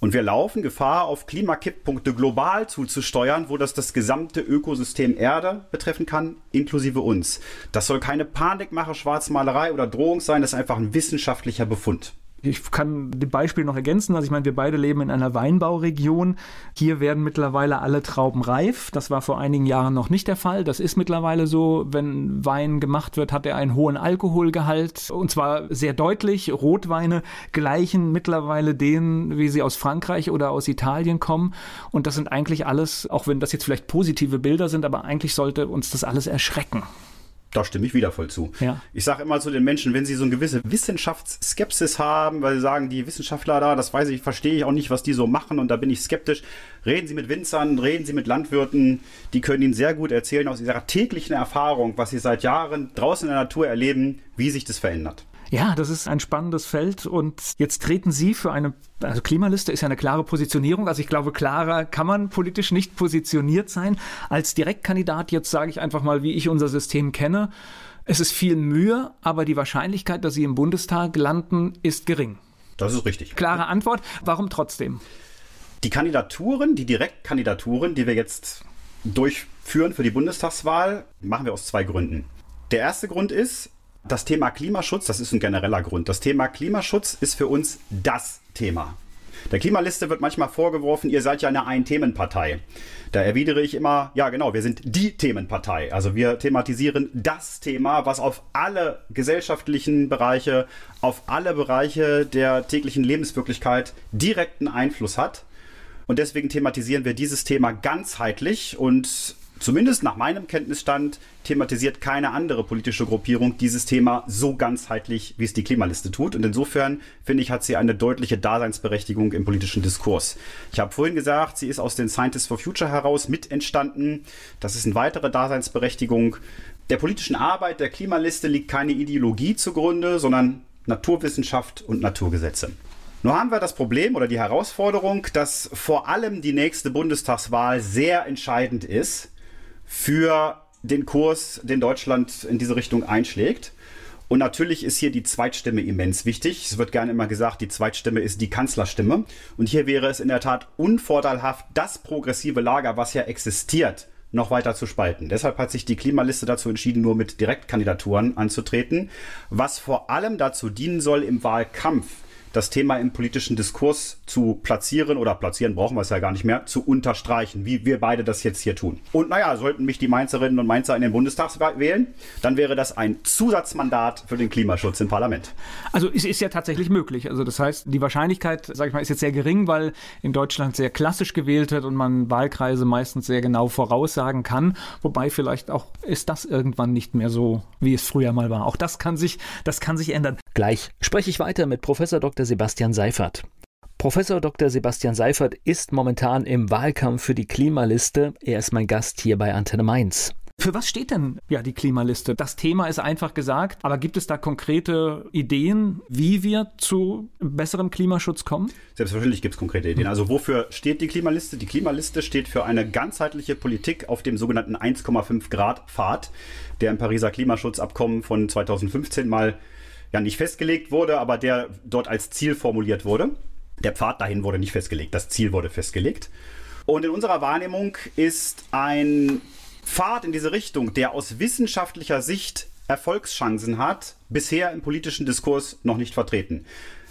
Speaker 4: Und wir laufen Gefahr, auf Klimakipppunkte global zuzusteuern, wo das das gesamte Ökosystem Erde betreffen kann, inklusive uns. Das soll keine Panikmache, Schwarzmalerei oder Drohung sein, das ist einfach ein wissenschaftlicher Befund.
Speaker 3: Ich kann die Beispiel noch ergänzen. Also ich meine, wir beide leben in einer Weinbauregion. Hier werden mittlerweile alle Trauben reif. Das war vor einigen Jahren noch nicht der Fall. Das ist mittlerweile so. Wenn Wein gemacht wird, hat er einen hohen Alkoholgehalt. Und zwar sehr deutlich. Rotweine gleichen mittlerweile denen, wie sie aus Frankreich oder aus Italien kommen. Und das sind eigentlich alles, auch wenn das jetzt vielleicht positive Bilder sind, aber eigentlich sollte uns das alles erschrecken.
Speaker 4: Da stimme ich wieder voll zu. Ja. Ich sage immer zu den Menschen, wenn sie so eine gewisse Wissenschaftsskepsis haben, weil sie sagen, die Wissenschaftler da, das weiß ich, verstehe ich auch nicht, was die so machen und da bin ich skeptisch. Reden Sie mit Winzern, reden Sie mit Landwirten, die können Ihnen sehr gut erzählen aus ihrer täglichen Erfahrung, was sie seit Jahren draußen in der Natur erleben, wie sich das verändert.
Speaker 3: Ja, das ist ein spannendes Feld und jetzt treten Sie für eine, also Klimaliste ist ja eine klare Positionierung, also ich glaube, klarer kann man politisch nicht positioniert sein. Als Direktkandidat, jetzt sage ich einfach mal, wie ich unser System kenne, es ist viel Mühe, aber die Wahrscheinlichkeit, dass Sie im Bundestag landen, ist gering.
Speaker 4: Das ist richtig.
Speaker 3: Klare Antwort. Warum trotzdem?
Speaker 4: Die Kandidaturen, die Direktkandidaturen, die wir jetzt durchführen für die Bundestagswahl, machen wir aus zwei Gründen. Der erste Grund ist, das Thema Klimaschutz, das ist ein genereller Grund. Das Thema Klimaschutz ist für uns das Thema. Der Klimaliste wird manchmal vorgeworfen, ihr seid ja eine Ein-Themen-Partei. Da erwidere ich immer, ja genau, wir sind die Themenpartei. Also wir thematisieren das Thema, was auf alle gesellschaftlichen Bereiche, auf alle Bereiche der täglichen Lebenswirklichkeit direkten Einfluss hat. Und deswegen thematisieren wir dieses Thema ganzheitlich und zumindest nach meinem Kenntnisstand, thematisiert keine andere politische Gruppierung dieses Thema so ganzheitlich, wie es die Klimaliste tut. Und insofern, finde ich, hat sie eine deutliche Daseinsberechtigung im politischen Diskurs. Ich habe vorhin gesagt, sie ist aus den Scientists for Future heraus mit entstanden. Das ist eine weitere Daseinsberechtigung. Der politischen Arbeit der Klimaliste liegt keine Ideologie zugrunde, sondern Naturwissenschaft und Naturgesetze. Nur haben wir das Problem oder die Herausforderung, dass vor allem die nächste Bundestagswahl sehr entscheidend ist für den Kurs, den Deutschland in diese Richtung einschlägt. Und natürlich ist hier die Zweitstimme immens wichtig. Es wird gerne immer gesagt, die Zweitstimme ist die Kanzlerstimme. Und hier wäre es in der Tat unvorteilhaft, das progressive Lager, was ja existiert, noch weiter zu spalten. Deshalb hat sich die Klimaliste dazu entschieden, nur mit Direktkandidaturen anzutreten, was vor allem dazu dienen soll, im Wahlkampf das Thema im politischen Diskurs zu platzieren oder platzieren brauchen wir es ja gar nicht mehr, zu unterstreichen, wie wir beide das jetzt hier tun. Und naja, sollten mich die Mainzerinnen und Mainzer in den Bundestag wählen, dann wäre das ein Zusatzmandat für den Klimaschutz im Parlament.
Speaker 3: Also es ist ja tatsächlich möglich. Also das heißt, die Wahrscheinlichkeit, sage ich mal, ist jetzt sehr gering, weil in Deutschland sehr klassisch gewählt wird und man Wahlkreise meistens sehr genau voraussagen kann. Wobei vielleicht auch ist das irgendwann nicht mehr so, wie es früher mal war. Auch das kann sich, das kann sich ändern.
Speaker 5: Gleich spreche ich weiter mit Professor Dr. Sebastian Seifert. Professor Dr. Sebastian Seifert ist momentan im Wahlkampf für die Klimaliste. Er ist mein Gast hier bei Antenne Mainz.
Speaker 3: Für was steht denn ja die Klimaliste? Das Thema ist einfach gesagt, aber gibt es da konkrete Ideen, wie wir zu besserem Klimaschutz kommen?
Speaker 4: Selbstverständlich gibt es konkrete Ideen. Also wofür steht die Klimaliste? Die Klimaliste steht für eine ganzheitliche Politik auf dem sogenannten 1,5 Grad Pfad, der im Pariser Klimaschutzabkommen von 2015 mal ja nicht festgelegt wurde, aber der dort als Ziel formuliert wurde. Der Pfad dahin wurde nicht festgelegt, das Ziel wurde festgelegt. Und in unserer Wahrnehmung ist ein Pfad in diese Richtung, der aus wissenschaftlicher Sicht Erfolgschancen hat, bisher im politischen Diskurs noch nicht vertreten.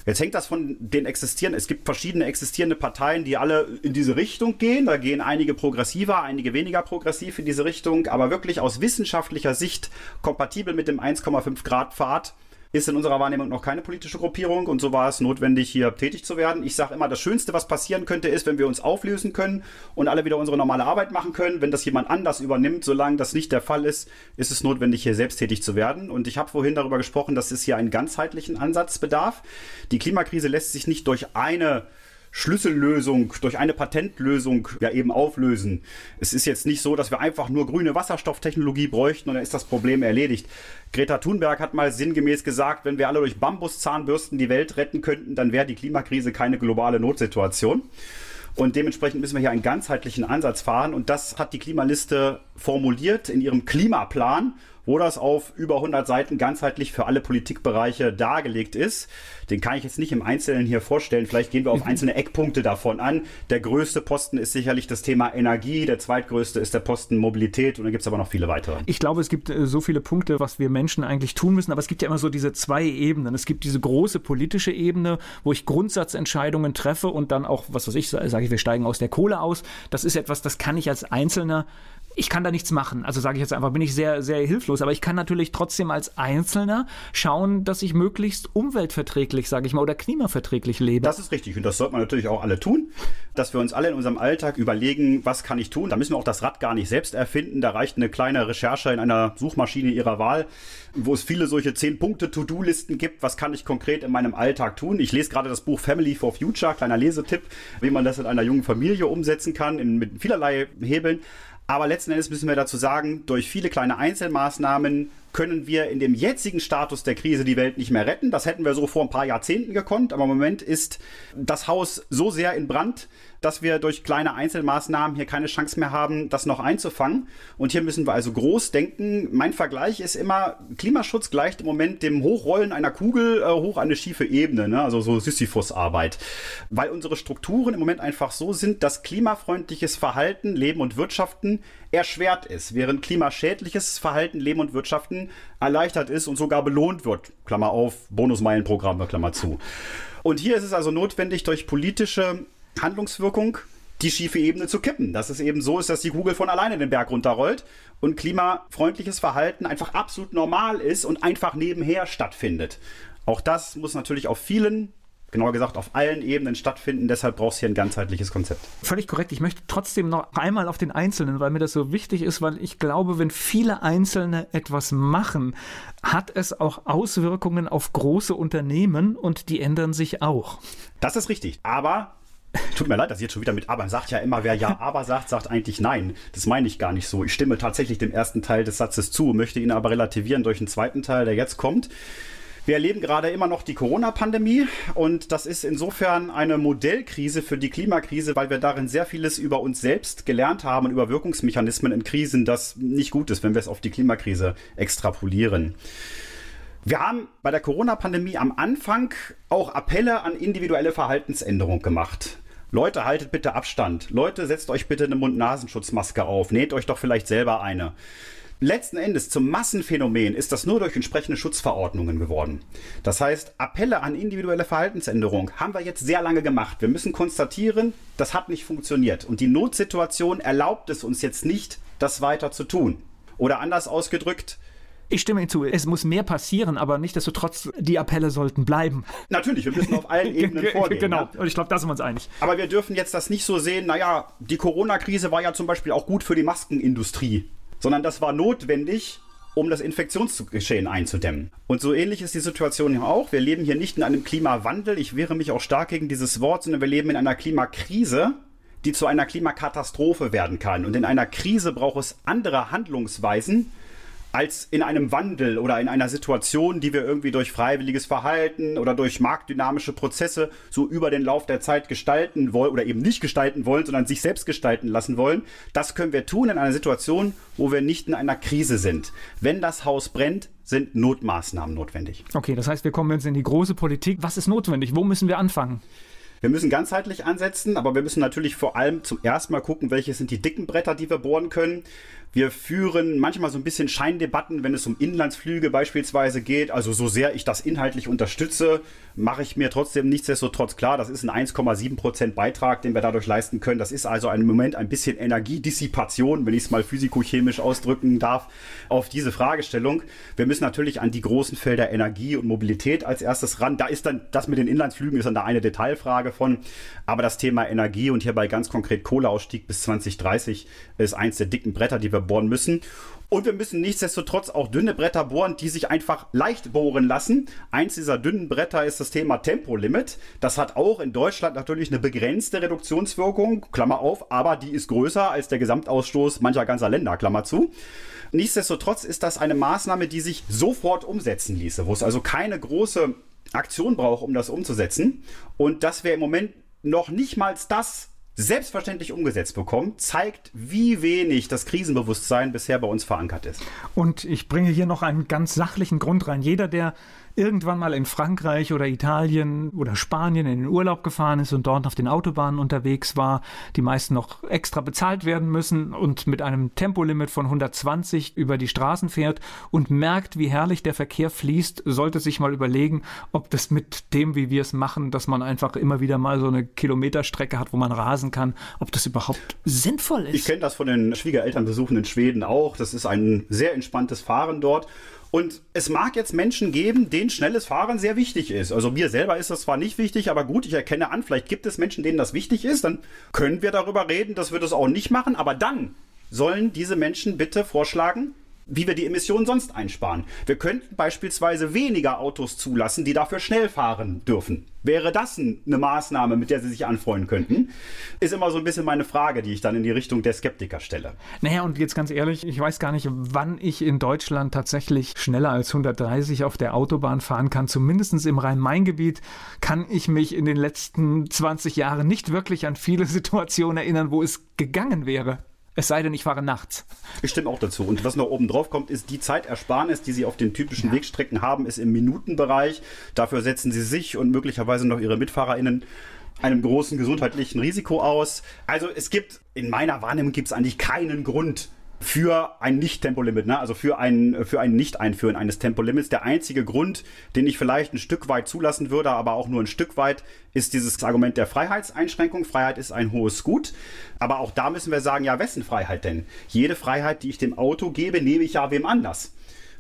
Speaker 4: Jetzt hängt das von den existierenden, es gibt verschiedene existierende Parteien, die alle in diese Richtung gehen. Da gehen einige progressiver, einige weniger progressiv in diese Richtung, aber wirklich aus wissenschaftlicher Sicht kompatibel mit dem 1,5 Grad Pfad ist in unserer Wahrnehmung noch keine politische Gruppierung und so war es notwendig, hier tätig zu werden. Ich sage immer, das Schönste, was passieren könnte, ist, wenn wir uns auflösen können und alle wieder unsere normale Arbeit machen können. Wenn das jemand anders übernimmt, solange das nicht der Fall ist, ist es notwendig, hier selbst tätig zu werden. Und ich habe vorhin darüber gesprochen, dass es hier einen ganzheitlichen Ansatz bedarf. Die Klimakrise lässt sich nicht durch eine Schlüssellösung, durch eine Patentlösung ja eben auflösen. Es ist jetzt nicht so, dass wir einfach nur grüne Wasserstofftechnologie bräuchten und dann ist das Problem erledigt. Greta Thunberg hat mal sinngemäß gesagt, wenn wir alle durch Bambuszahnbürsten die Welt retten könnten, dann wäre die Klimakrise keine globale Notsituation. Und dementsprechend müssen wir hier einen ganzheitlichen Ansatz fahren. Und das hat die Klimaliste formuliert in ihrem Klimaplan wo das auf über 100 Seiten ganzheitlich für alle Politikbereiche dargelegt ist. Den kann ich jetzt nicht im Einzelnen hier vorstellen. Vielleicht gehen wir auf einzelne Eckpunkte davon an. Der größte Posten ist sicherlich das Thema Energie, der zweitgrößte ist der Posten Mobilität und dann gibt es aber noch viele weitere.
Speaker 3: Ich glaube, es gibt äh, so viele Punkte, was wir Menschen eigentlich tun müssen, aber es gibt ja immer so diese zwei Ebenen. Es gibt diese große politische Ebene, wo ich Grundsatzentscheidungen treffe und dann auch, was weiß ich, sage ich, wir steigen aus der Kohle aus. Das ist etwas, das kann ich als Einzelner ich kann da nichts machen. Also sage ich jetzt einfach, bin ich sehr, sehr hilflos. Aber ich kann natürlich trotzdem als Einzelner schauen, dass ich möglichst umweltverträglich, sage ich mal, oder klimaverträglich lebe.
Speaker 4: Das ist richtig. Und das sollte man natürlich auch alle tun, dass wir uns alle in unserem Alltag überlegen, was kann ich tun. Da müssen wir auch das Rad gar nicht selbst erfinden. Da reicht eine kleine Recherche in einer Suchmaschine Ihrer Wahl, wo es viele solche 10-Punkte-To-Do-Listen gibt. Was kann ich konkret in meinem Alltag tun? Ich lese gerade das Buch Family for Future, kleiner Lesetipp, wie man das in einer jungen Familie umsetzen kann, in, mit vielerlei Hebeln. Aber letzten Endes müssen wir dazu sagen, durch viele kleine Einzelmaßnahmen können wir in dem jetzigen Status der Krise die Welt nicht mehr retten. Das hätten wir so vor ein paar Jahrzehnten gekonnt, aber im Moment ist das Haus so sehr in Brand, dass wir durch kleine Einzelmaßnahmen hier keine Chance mehr haben, das noch einzufangen. Und hier müssen wir also groß denken. Mein Vergleich ist immer, Klimaschutz gleicht im Moment dem Hochrollen einer Kugel äh, hoch eine schiefe Ebene, ne? also so Sisyphus-Arbeit. Weil unsere Strukturen im Moment einfach so sind, dass klimafreundliches Verhalten, Leben und Wirtschaften erschwert ist, während klimaschädliches Verhalten, Leben und Wirtschaften erleichtert ist und sogar belohnt wird. Klammer auf, Bonusmeilenprogramme, Klammer zu. Und hier ist es also notwendig, durch politische Handlungswirkung die schiefe Ebene zu kippen. Dass es eben so ist, dass die Kugel von alleine den Berg runterrollt und klimafreundliches Verhalten einfach absolut normal ist und einfach nebenher stattfindet. Auch das muss natürlich auf vielen genauer gesagt auf allen Ebenen stattfinden. Deshalb braucht es hier ein ganzheitliches Konzept.
Speaker 3: Völlig korrekt. Ich möchte trotzdem noch einmal auf den Einzelnen, weil mir das so wichtig ist, weil ich glaube, wenn viele Einzelne etwas machen, hat es auch Auswirkungen auf große Unternehmen und die ändern sich auch.
Speaker 4: Das ist richtig. Aber Tut mir leid, dass ich jetzt schon wieder mit Aber sagt ja immer, wer ja Aber sagt, sagt eigentlich Nein. Das meine ich gar nicht so. Ich stimme tatsächlich dem ersten Teil des Satzes zu, möchte ihn aber relativieren durch einen zweiten Teil, der jetzt kommt. Wir erleben gerade immer noch die Corona-Pandemie und das ist insofern eine Modellkrise für die Klimakrise, weil wir darin sehr vieles über uns selbst gelernt haben und über Wirkungsmechanismen in Krisen, das nicht gut ist, wenn wir es auf die Klimakrise extrapolieren. Wir haben bei der Corona-Pandemie am Anfang auch Appelle an individuelle Verhaltensänderung gemacht. Leute, haltet bitte Abstand. Leute, setzt euch bitte eine Mund-Nasenschutzmaske auf. Näht euch doch vielleicht selber eine. Letzten Endes zum Massenphänomen ist das nur durch entsprechende Schutzverordnungen geworden. Das heißt, Appelle an individuelle Verhaltensänderung haben wir jetzt sehr lange gemacht. Wir müssen konstatieren, das hat nicht funktioniert. Und die Notsituation erlaubt es uns jetzt nicht, das weiter zu tun. Oder anders ausgedrückt,
Speaker 3: ich stimme hinzu, es muss mehr passieren, aber nichtsdestotrotz, die Appelle sollten bleiben.
Speaker 4: Natürlich, wir müssen auf allen Ebenen vorgehen.
Speaker 3: Genau, ja. und ich glaube, da sind wir uns einig.
Speaker 4: Aber wir dürfen jetzt das nicht so sehen, naja, die Corona-Krise war ja zum Beispiel auch gut für die Maskenindustrie, sondern das war notwendig, um das Infektionsgeschehen einzudämmen. Und so ähnlich ist die Situation hier auch. Wir leben hier nicht in einem Klimawandel, ich wehre mich auch stark gegen dieses Wort, sondern wir leben in einer Klimakrise, die zu einer Klimakatastrophe werden kann. Und in einer Krise braucht es andere Handlungsweisen, als in einem Wandel oder in einer Situation, die wir irgendwie durch freiwilliges Verhalten oder durch marktdynamische Prozesse so über den Lauf der Zeit gestalten wollen oder eben nicht gestalten wollen, sondern sich selbst gestalten lassen wollen. Das können wir tun in einer Situation, wo wir nicht in einer Krise sind. Wenn das Haus brennt, sind Notmaßnahmen notwendig.
Speaker 3: Okay, das heißt, wir kommen jetzt in die große Politik. Was ist notwendig? Wo müssen wir anfangen?
Speaker 4: Wir müssen ganzheitlich ansetzen, aber wir müssen natürlich vor allem zum ersten Mal gucken, welche sind die dicken Bretter, die wir bohren können. Wir führen manchmal so ein bisschen Scheindebatten, wenn es um Inlandsflüge beispielsweise geht. Also so sehr ich das inhaltlich unterstütze, mache ich mir trotzdem nichtsdestotrotz klar, das ist ein 1,7 Prozent Beitrag, den wir dadurch leisten können. Das ist also im Moment ein bisschen Energiedissipation, wenn ich es mal physikochemisch ausdrücken darf, auf diese Fragestellung. Wir müssen natürlich an die großen Felder Energie und Mobilität als erstes ran. Da ist dann das mit den Inlandsflügen ist dann da eine Detailfrage von. Aber das Thema Energie und hierbei ganz konkret Kohleausstieg bis 2030 ist eins der dicken Bretter, die wir bohren müssen. Und wir müssen nichtsdestotrotz auch dünne Bretter bohren, die sich einfach leicht bohren lassen. Eins dieser dünnen Bretter ist das Thema Tempolimit. Das hat auch in Deutschland natürlich eine begrenzte Reduktionswirkung, Klammer auf, aber die ist größer als der Gesamtausstoß mancher ganzer Länder, Klammer zu. Nichtsdestotrotz ist das eine Maßnahme, die sich sofort umsetzen ließe, wo es also keine große Aktion braucht, um das umzusetzen. Und dass wir im Moment noch nicht mal das selbstverständlich umgesetzt bekommen, zeigt, wie wenig das Krisenbewusstsein bisher bei uns verankert ist.
Speaker 3: Und ich bringe hier noch einen ganz sachlichen Grund rein. Jeder, der irgendwann mal in Frankreich oder Italien oder Spanien in den Urlaub gefahren ist und dort auf den Autobahnen unterwegs war, die meisten noch extra bezahlt werden müssen und mit einem Tempolimit von 120 über die Straßen fährt und merkt, wie herrlich der Verkehr fließt, sollte sich mal überlegen, ob das mit dem, wie wir es machen, dass man einfach immer wieder mal so eine Kilometerstrecke hat, wo man rasen kann, ob das überhaupt sinnvoll ist.
Speaker 4: Ich kenne das von den Schwiegerelternbesuchen in Schweden auch. Das ist ein sehr entspanntes Fahren dort. Und es mag jetzt Menschen geben, denen schnelles Fahren sehr wichtig ist. Also mir selber ist das zwar nicht wichtig, aber gut, ich erkenne an, vielleicht gibt es Menschen, denen das wichtig ist. Dann können wir darüber reden, dass wir das auch nicht machen. Aber dann sollen diese Menschen bitte vorschlagen, wie wir die Emissionen sonst einsparen. Wir könnten beispielsweise weniger Autos zulassen, die dafür schnell fahren dürfen. Wäre das eine Maßnahme, mit der Sie sich anfreuen könnten? Ist immer so ein bisschen meine Frage, die ich dann in die Richtung der Skeptiker stelle.
Speaker 3: Naja, und jetzt ganz ehrlich, ich weiß gar nicht, wann ich in Deutschland tatsächlich schneller als 130 auf der Autobahn fahren kann. Zumindest im Rhein-Main-Gebiet kann ich mich in den letzten 20 Jahren nicht wirklich an viele Situationen erinnern, wo es gegangen wäre. Es sei denn, ich fahre nachts.
Speaker 4: Ich stimme auch dazu. Und was noch oben drauf kommt, ist die Zeitersparnis, die Sie auf den typischen ja. Wegstrecken haben, ist im Minutenbereich. Dafür setzen Sie sich und möglicherweise noch Ihre MitfahrerInnen einem großen gesundheitlichen Risiko aus. Also es gibt, in meiner Wahrnehmung gibt es eigentlich keinen Grund, für ein Nicht-Tempolimit, ne? also für ein, für ein Nicht-Einführen eines Tempolimits. Der einzige Grund, den ich vielleicht ein Stück weit zulassen würde, aber auch nur ein Stück weit, ist dieses Argument der Freiheitseinschränkung. Freiheit ist ein hohes Gut. Aber auch da müssen wir sagen, ja, wessen Freiheit denn? Jede Freiheit, die ich dem Auto gebe, nehme ich ja wem anders.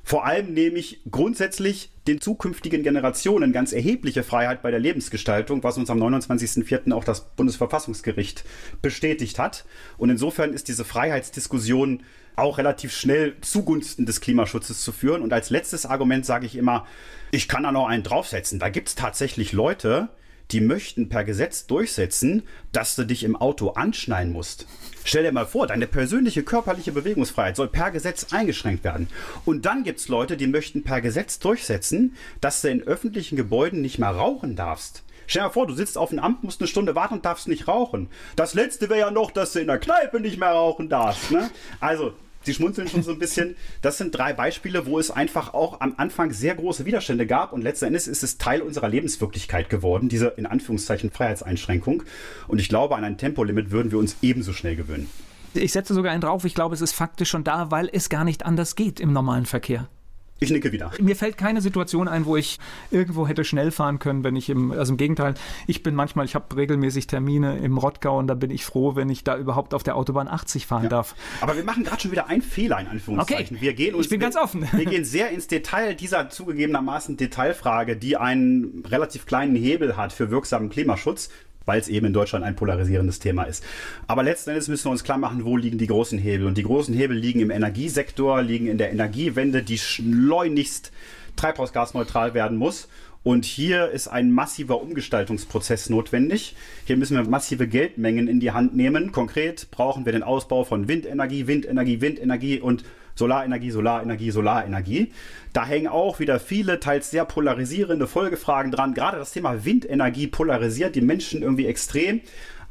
Speaker 4: Vor allem nehme ich grundsätzlich den zukünftigen Generationen ganz erhebliche Freiheit bei der Lebensgestaltung, was uns am 29.04. auch das Bundesverfassungsgericht bestätigt hat. Und insofern ist diese Freiheitsdiskussion auch relativ schnell zugunsten des Klimaschutzes zu führen. Und als letztes Argument sage ich immer, ich kann da noch einen draufsetzen. Da gibt es tatsächlich Leute, die möchten per Gesetz durchsetzen, dass du dich im Auto anschneiden musst. Stell dir mal vor, deine persönliche körperliche Bewegungsfreiheit soll per Gesetz eingeschränkt werden. Und dann gibt es Leute, die möchten per Gesetz durchsetzen, dass du in öffentlichen Gebäuden nicht mehr rauchen darfst. Stell dir mal vor, du sitzt auf dem Amt, musst eine Stunde warten und darfst nicht rauchen. Das letzte wäre ja noch, dass du in der Kneipe nicht mehr rauchen darfst. Ne? Also, Sie schmunzeln schon so ein bisschen. Das sind drei Beispiele, wo es einfach auch am Anfang sehr große Widerstände gab und letzten Endes ist es Teil unserer Lebenswirklichkeit geworden, diese in Anführungszeichen Freiheitseinschränkung. Und ich glaube, an ein Tempolimit würden wir uns ebenso schnell gewöhnen.
Speaker 3: Ich setze sogar einen drauf, ich glaube, es ist faktisch schon da, weil es gar nicht anders geht im normalen Verkehr.
Speaker 4: Ich nicke wieder.
Speaker 3: Mir fällt keine Situation ein, wo ich irgendwo hätte schnell fahren können, wenn ich im, also im Gegenteil, ich bin manchmal, ich habe regelmäßig Termine im Rottgau und da bin ich froh, wenn ich da überhaupt auf der Autobahn 80 fahren ja. darf.
Speaker 4: Aber wir machen gerade schon wieder einen Fehler in Anführungszeichen.
Speaker 3: Okay. Wir gehen uns, ich bin ganz offen.
Speaker 4: Wir gehen sehr ins Detail dieser zugegebenermaßen Detailfrage, die einen relativ kleinen Hebel hat für wirksamen Klimaschutz weil es eben in Deutschland ein polarisierendes Thema ist. Aber letzten Endes müssen wir uns klar machen, wo liegen die großen Hebel. Und die großen Hebel liegen im Energiesektor, liegen in der Energiewende, die schleunigst treibhausgasneutral werden muss. Und hier ist ein massiver Umgestaltungsprozess notwendig. Hier müssen wir massive Geldmengen in die Hand nehmen. Konkret brauchen wir den Ausbau von Windenergie, Windenergie, Windenergie und Solarenergie, Solarenergie, Solarenergie. Da hängen auch wieder viele, teils sehr polarisierende Folgefragen dran. Gerade das Thema Windenergie polarisiert die Menschen irgendwie extrem.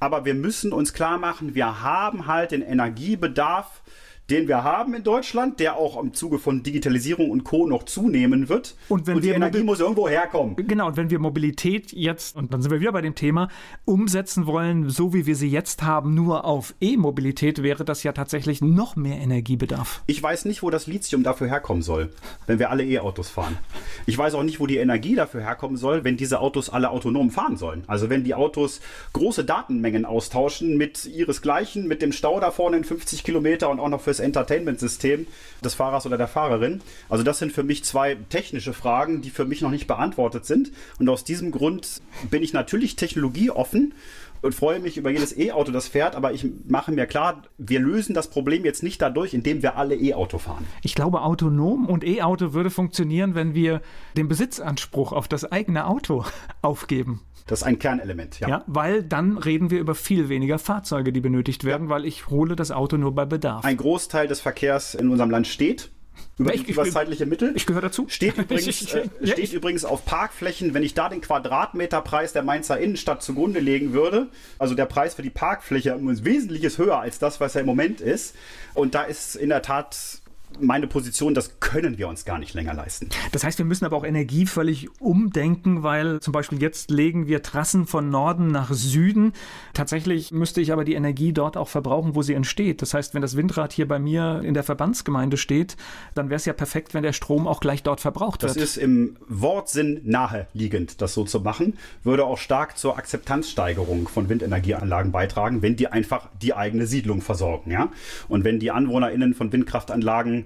Speaker 4: Aber wir müssen uns klar machen, wir haben halt den Energiebedarf den wir haben in Deutschland, der auch im Zuge von Digitalisierung und Co. noch zunehmen wird.
Speaker 3: Und, wenn und
Speaker 4: die
Speaker 3: wir
Speaker 4: Energie muss irgendwo herkommen.
Speaker 3: Genau, und wenn wir Mobilität jetzt, und dann sind wir wieder bei dem Thema, umsetzen wollen, so wie wir sie jetzt haben, nur auf E-Mobilität, wäre das ja tatsächlich noch mehr Energiebedarf.
Speaker 4: Ich weiß nicht, wo das Lithium dafür herkommen soll, wenn wir alle E-Autos fahren. Ich weiß auch nicht, wo die Energie dafür herkommen soll, wenn diese Autos alle autonom fahren sollen. Also wenn die Autos große Datenmengen austauschen mit ihresgleichen, mit dem Stau da vorne in 50 Kilometer und auch noch fürs Entertainment-System des Fahrers oder der Fahrerin. Also das sind für mich zwei technische Fragen, die für mich noch nicht beantwortet sind. Und aus diesem Grund bin ich natürlich technologieoffen und freue mich über jedes E-Auto, das fährt, aber ich mache mir klar, wir lösen das Problem jetzt nicht dadurch, indem wir alle E-Auto fahren.
Speaker 3: Ich glaube, autonom und E-Auto würde funktionieren, wenn wir den Besitzanspruch auf das eigene Auto aufgeben.
Speaker 4: Das ist ein Kernelement, ja.
Speaker 3: Ja, weil dann reden wir über viel weniger Fahrzeuge, die benötigt werden, weil ich hole das Auto nur bei Bedarf.
Speaker 4: Ein Großteil des Verkehrs in unserem Land steht über, ich, über zeitliche Mittel.
Speaker 3: Ich gehöre dazu.
Speaker 4: Steht, übrigens, äh, steht übrigens auf Parkflächen, wenn ich da den Quadratmeterpreis der Mainzer Innenstadt zugrunde legen würde, also der Preis für die Parkfläche ein wesentliches höher als das, was er im Moment ist. Und da ist in der Tat meine Position, das können wir uns gar nicht länger leisten.
Speaker 3: Das heißt, wir müssen aber auch Energie völlig umdenken, weil zum Beispiel jetzt legen wir Trassen von Norden nach Süden. Tatsächlich müsste ich aber die Energie dort auch verbrauchen, wo sie entsteht. Das heißt, wenn das Windrad hier bei mir in der Verbandsgemeinde steht, dann wäre es ja perfekt, wenn der Strom auch gleich dort verbraucht
Speaker 4: wird. Das ist im Wortsinn naheliegend, das so zu machen, würde auch stark zur Akzeptanzsteigerung von Windenergieanlagen beitragen, wenn die einfach die eigene Siedlung versorgen. Ja? Und wenn die AnwohnerInnen von Windkraftanlagen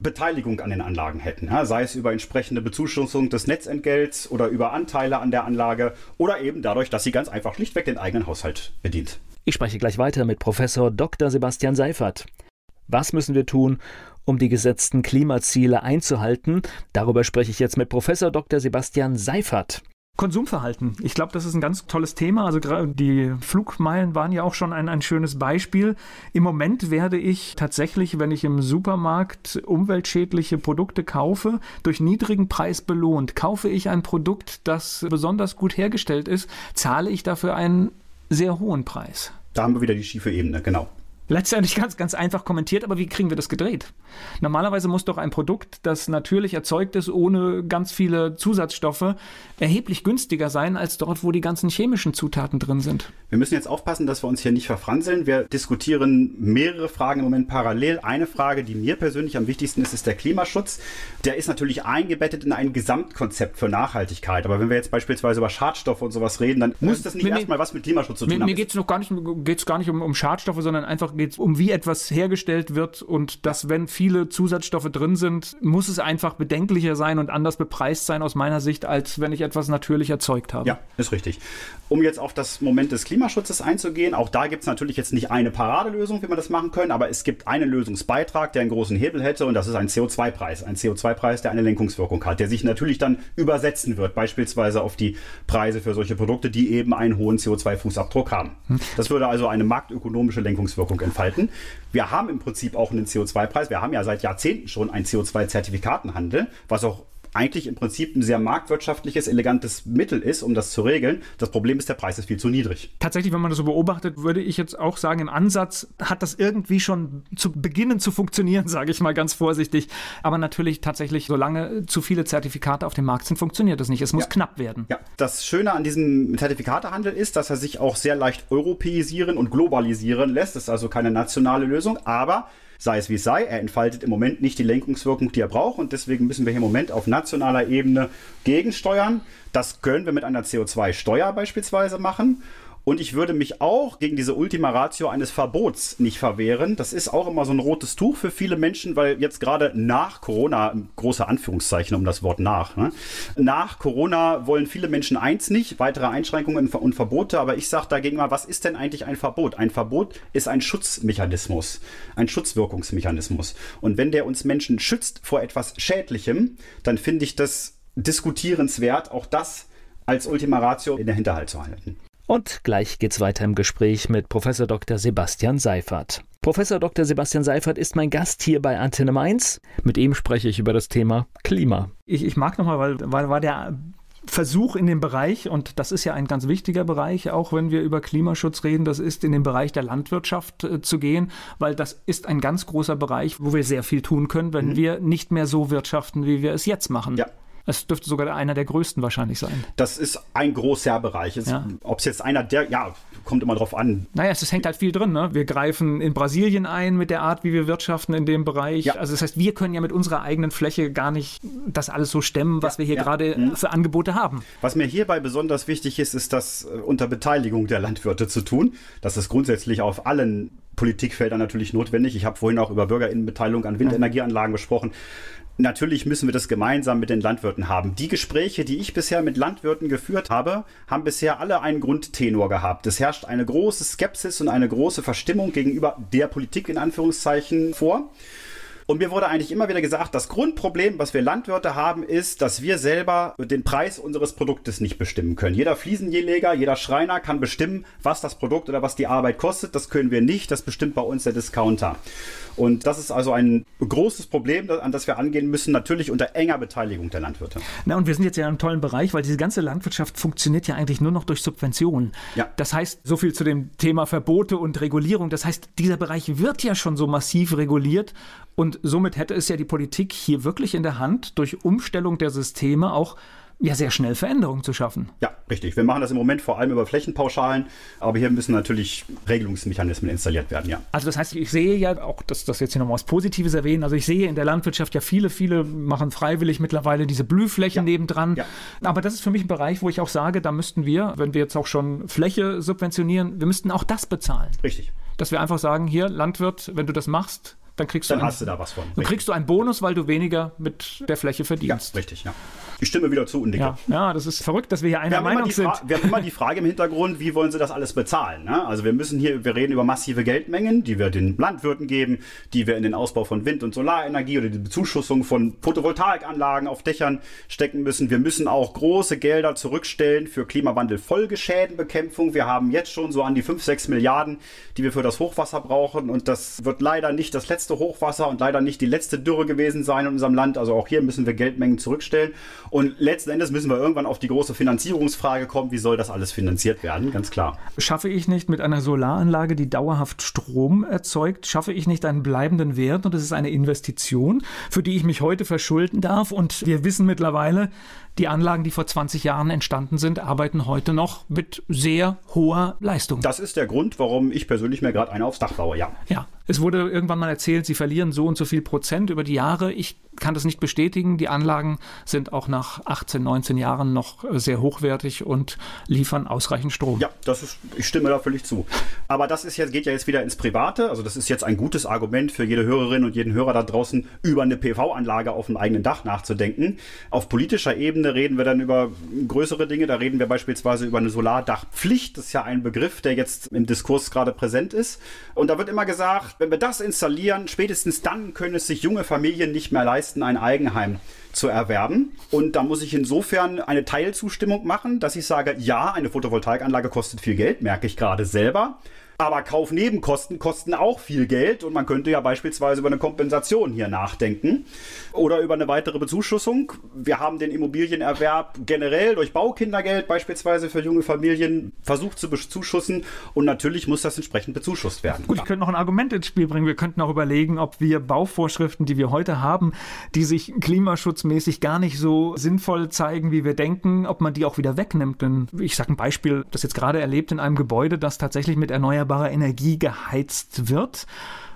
Speaker 4: Beteiligung an den Anlagen hätten. Ja, sei es über entsprechende Bezuschussung des Netzentgelts oder über Anteile an der Anlage oder eben dadurch, dass sie ganz einfach schlichtweg den eigenen Haushalt bedient.
Speaker 5: Ich spreche gleich weiter mit Professor Dr. Sebastian Seifert. Was müssen wir tun, um die gesetzten Klimaziele einzuhalten? Darüber spreche ich jetzt mit Professor Dr. Sebastian Seifert.
Speaker 3: Konsumverhalten. Ich glaube, das ist ein ganz tolles Thema. Also die Flugmeilen waren ja auch schon ein, ein schönes Beispiel. Im Moment werde ich tatsächlich, wenn ich im Supermarkt umweltschädliche Produkte kaufe, durch niedrigen Preis belohnt. Kaufe ich ein Produkt, das besonders gut hergestellt ist, zahle ich dafür einen sehr hohen Preis.
Speaker 4: Da haben wir wieder die schiefe Ebene, genau.
Speaker 3: Letztendlich ganz, ganz einfach kommentiert, aber wie kriegen wir das gedreht? Normalerweise muss doch ein Produkt, das natürlich erzeugt ist, ohne ganz viele Zusatzstoffe, erheblich günstiger sein als dort, wo die ganzen chemischen Zutaten drin sind.
Speaker 4: Wir müssen jetzt aufpassen, dass wir uns hier nicht verfranseln. Wir diskutieren mehrere Fragen im Moment parallel. Eine Frage, die mir persönlich am wichtigsten ist, ist der Klimaschutz. Der ist natürlich eingebettet in ein Gesamtkonzept für Nachhaltigkeit. Aber wenn wir jetzt beispielsweise über Schadstoffe und sowas reden, dann muss das nicht erstmal was mit Klimaschutz zu tun
Speaker 3: mir, haben. Mir geht es noch gar nicht, geht's gar nicht um, um Schadstoffe, sondern einfach geht es um, wie etwas hergestellt wird und dass, wenn viele Zusatzstoffe drin sind, muss es einfach bedenklicher sein und anders bepreist sein aus meiner Sicht, als wenn ich etwas natürlich erzeugt habe.
Speaker 4: Ja, ist richtig. Um jetzt auf das Moment des Klimaschutzes einzugehen, auch da gibt es natürlich jetzt nicht eine Paradelösung, wie man das machen können, aber es gibt einen Lösungsbeitrag, der einen großen Hebel hätte und das ist ein CO2-Preis. Ein CO2-Preis, der eine Lenkungswirkung hat, der sich natürlich dann übersetzen wird, beispielsweise auf die Preise für solche Produkte, die eben einen hohen CO2-Fußabdruck haben. Hm. Das würde also eine marktökonomische Lenkungswirkung entfalten. Wir haben im Prinzip auch einen CO2-Preis. Wir haben ja seit Jahrzehnten schon einen CO2-Zertifikatenhandel, was auch eigentlich im Prinzip ein sehr marktwirtschaftliches, elegantes Mittel ist, um das zu regeln. Das Problem ist, der Preis ist viel zu niedrig.
Speaker 3: Tatsächlich, wenn man das so beobachtet, würde ich jetzt auch sagen, im Ansatz hat das irgendwie schon zu beginnen zu funktionieren, sage ich mal ganz vorsichtig. Aber natürlich tatsächlich, solange zu viele Zertifikate auf dem Markt sind, funktioniert das nicht. Es muss ja. knapp werden.
Speaker 4: Ja, das Schöne an diesem Zertifikatehandel ist, dass er sich auch sehr leicht europäisieren und globalisieren lässt. Das ist also keine nationale Lösung, aber sei es wie sei, er entfaltet im Moment nicht die Lenkungswirkung, die er braucht und deswegen müssen wir hier im Moment auf nationaler Ebene gegensteuern. Das können wir mit einer CO2-Steuer beispielsweise machen. Und ich würde mich auch gegen diese Ultima Ratio eines Verbots nicht verwehren. Das ist auch immer so ein rotes Tuch für viele Menschen, weil jetzt gerade nach Corona, große Anführungszeichen um das Wort nach, ne? nach Corona wollen viele Menschen eins nicht, weitere Einschränkungen und Verbote. Aber ich sage dagegen mal, was ist denn eigentlich ein Verbot? Ein Verbot ist ein Schutzmechanismus, ein Schutzwirkungsmechanismus. Und wenn der uns Menschen schützt vor etwas Schädlichem, dann finde ich das diskutierenswert, auch das als Ultima Ratio in der Hinterhalt zu halten.
Speaker 5: Und gleich geht's weiter im Gespräch mit Professor Dr. Sebastian Seifert. Professor Dr. Sebastian Seifert ist mein Gast hier bei Antenne Mainz. Mit ihm spreche ich über das Thema Klima.
Speaker 3: Ich, ich mag nochmal, weil, weil war der Versuch in dem Bereich, und das ist ja ein ganz wichtiger Bereich, auch wenn wir über Klimaschutz reden, das ist in den Bereich der Landwirtschaft äh, zu gehen, weil das ist ein ganz großer Bereich, wo wir sehr viel tun können, wenn mhm. wir nicht mehr so wirtschaften, wie wir es jetzt machen.
Speaker 4: Ja.
Speaker 3: Es dürfte sogar einer der größten wahrscheinlich sein.
Speaker 4: Das ist ein großer Bereich. Ja. Ob es jetzt einer der, ja, kommt immer drauf an.
Speaker 3: Naja, es hängt halt viel drin. Ne? Wir greifen in Brasilien ein mit der Art, wie wir wirtschaften in dem Bereich. Ja. Also das heißt, wir können ja mit unserer eigenen Fläche gar nicht das alles so stemmen, was ja, wir hier gerade mhm. für Angebote haben.
Speaker 4: Was mir hierbei besonders wichtig ist, ist das äh, unter Beteiligung der Landwirte zu tun. Das ist grundsätzlich auf allen Politikfeldern natürlich notwendig. Ich habe vorhin auch über Bürgerinnenbeteiligung an Windenergieanlagen gesprochen. Natürlich müssen wir das gemeinsam mit den Landwirten haben. Die Gespräche, die ich bisher mit Landwirten geführt habe, haben bisher alle einen Grundtenor gehabt. Es herrscht eine große Skepsis und eine große Verstimmung gegenüber der Politik in Anführungszeichen vor. Und mir wurde eigentlich immer wieder gesagt, das Grundproblem, was wir Landwirte haben, ist, dass wir selber den Preis unseres Produktes nicht bestimmen können. Jeder Fliesenleger, jeder Schreiner kann bestimmen, was das Produkt oder was die Arbeit kostet. Das können wir nicht. Das bestimmt bei uns der Discounter. Und das ist also ein großes Problem, an das wir angehen müssen, natürlich unter enger Beteiligung der Landwirte.
Speaker 3: Na, und wir sind jetzt ja in einem tollen Bereich, weil diese ganze Landwirtschaft funktioniert ja eigentlich nur noch durch Subventionen. Ja. Das heißt, so viel zu dem Thema Verbote und Regulierung. Das heißt, dieser Bereich wird ja schon so massiv reguliert und somit hätte es ja die Politik hier wirklich in der Hand, durch Umstellung der Systeme auch ja sehr schnell Veränderungen zu schaffen.
Speaker 4: Ja, richtig. Wir machen das im Moment vor allem über Flächenpauschalen, aber hier müssen natürlich Regelungsmechanismen installiert werden, ja.
Speaker 3: Also das heißt, ich sehe ja auch, dass das jetzt hier nochmal was Positives erwähnen, also ich sehe in der Landwirtschaft ja viele, viele machen freiwillig mittlerweile diese Blühflächen ja. nebendran. Ja. Aber das ist für mich ein Bereich, wo ich auch sage, da müssten wir, wenn wir jetzt auch schon Fläche subventionieren, wir müssten auch das bezahlen.
Speaker 4: Richtig.
Speaker 3: Dass wir einfach sagen, hier, Landwirt, wenn du das machst, dann kriegst
Speaker 4: dann
Speaker 3: du,
Speaker 4: einen, hast du da was von.
Speaker 3: Dann kriegst du einen Bonus, weil du weniger mit der Fläche verdienst.
Speaker 4: Ja, richtig, ja. Ich stimme wieder zu und.
Speaker 3: Ja, ja, das ist verrückt, dass wir hier einer Meinung sind.
Speaker 4: wir haben immer die Frage im Hintergrund, wie wollen sie das alles bezahlen? Ne? Also wir müssen hier, wir reden über massive Geldmengen, die wir den Landwirten geben, die wir in den Ausbau von Wind- und Solarenergie oder die Bezuschussung von Photovoltaikanlagen auf Dächern stecken müssen. Wir müssen auch große Gelder zurückstellen für Klimawandel-Folgeschädenbekämpfung. Wir haben jetzt schon so an die 5, 6 Milliarden, die wir für das Hochwasser brauchen und das wird leider nicht das letzte Hochwasser und leider nicht die letzte Dürre gewesen sein in unserem Land. Also auch hier müssen wir Geldmengen zurückstellen. Und letzten Endes müssen wir irgendwann auf die große Finanzierungsfrage kommen, wie soll das alles finanziert werden, ganz klar.
Speaker 3: Schaffe ich nicht mit einer Solaranlage, die dauerhaft Strom erzeugt, schaffe ich nicht einen bleibenden Wert und es ist eine Investition, für die ich mich heute verschulden darf und wir wissen mittlerweile, die Anlagen, die vor 20 Jahren entstanden sind, arbeiten heute noch mit sehr hoher Leistung.
Speaker 4: Das ist der Grund, warum ich persönlich mir gerade eine aufs Dach baue, ja.
Speaker 3: Ja, es wurde irgendwann mal erzählt, sie verlieren so und so viel Prozent über die Jahre. Ich kann das nicht bestätigen. Die Anlagen sind auch nach 18, 19 Jahren noch sehr hochwertig und liefern ausreichend Strom.
Speaker 4: Ja, das ist, ich stimme da völlig zu. Aber das ist jetzt, geht ja jetzt wieder ins Private. Also das ist jetzt ein gutes Argument für jede Hörerin und jeden Hörer da draußen, über eine PV-Anlage auf dem eigenen Dach nachzudenken. Auf politischer Ebene Ebene reden wir dann über größere Dinge. Da reden wir beispielsweise über eine Solardachpflicht. Das ist ja ein Begriff, der jetzt im Diskurs gerade präsent ist. Und da wird immer gesagt, wenn wir das installieren, spätestens dann können es sich junge Familien nicht mehr leisten, ein Eigenheim zu erwerben. Und da muss ich insofern eine Teilzustimmung machen, dass ich sage, ja, eine Photovoltaikanlage kostet viel Geld, merke ich gerade selber. Aber Kaufnebenkosten kosten auch viel Geld und man könnte ja beispielsweise über eine Kompensation hier nachdenken oder über eine weitere Bezuschussung. Wir haben den Immobilienerwerb generell durch Baukindergeld beispielsweise für junge Familien versucht zu bezuschussen und natürlich muss das entsprechend bezuschusst werden.
Speaker 3: Gut, ich könnte noch ein Argument ins Spiel bringen. Wir könnten auch überlegen, ob wir Bauvorschriften, die wir heute haben, die sich klimaschutzmäßig gar nicht so sinnvoll zeigen, wie wir denken, ob man die auch wieder wegnimmt. Denn ich sage ein Beispiel, das jetzt gerade erlebt in einem Gebäude, das tatsächlich mit erneuerbaren erneuerbarer Energie geheizt wird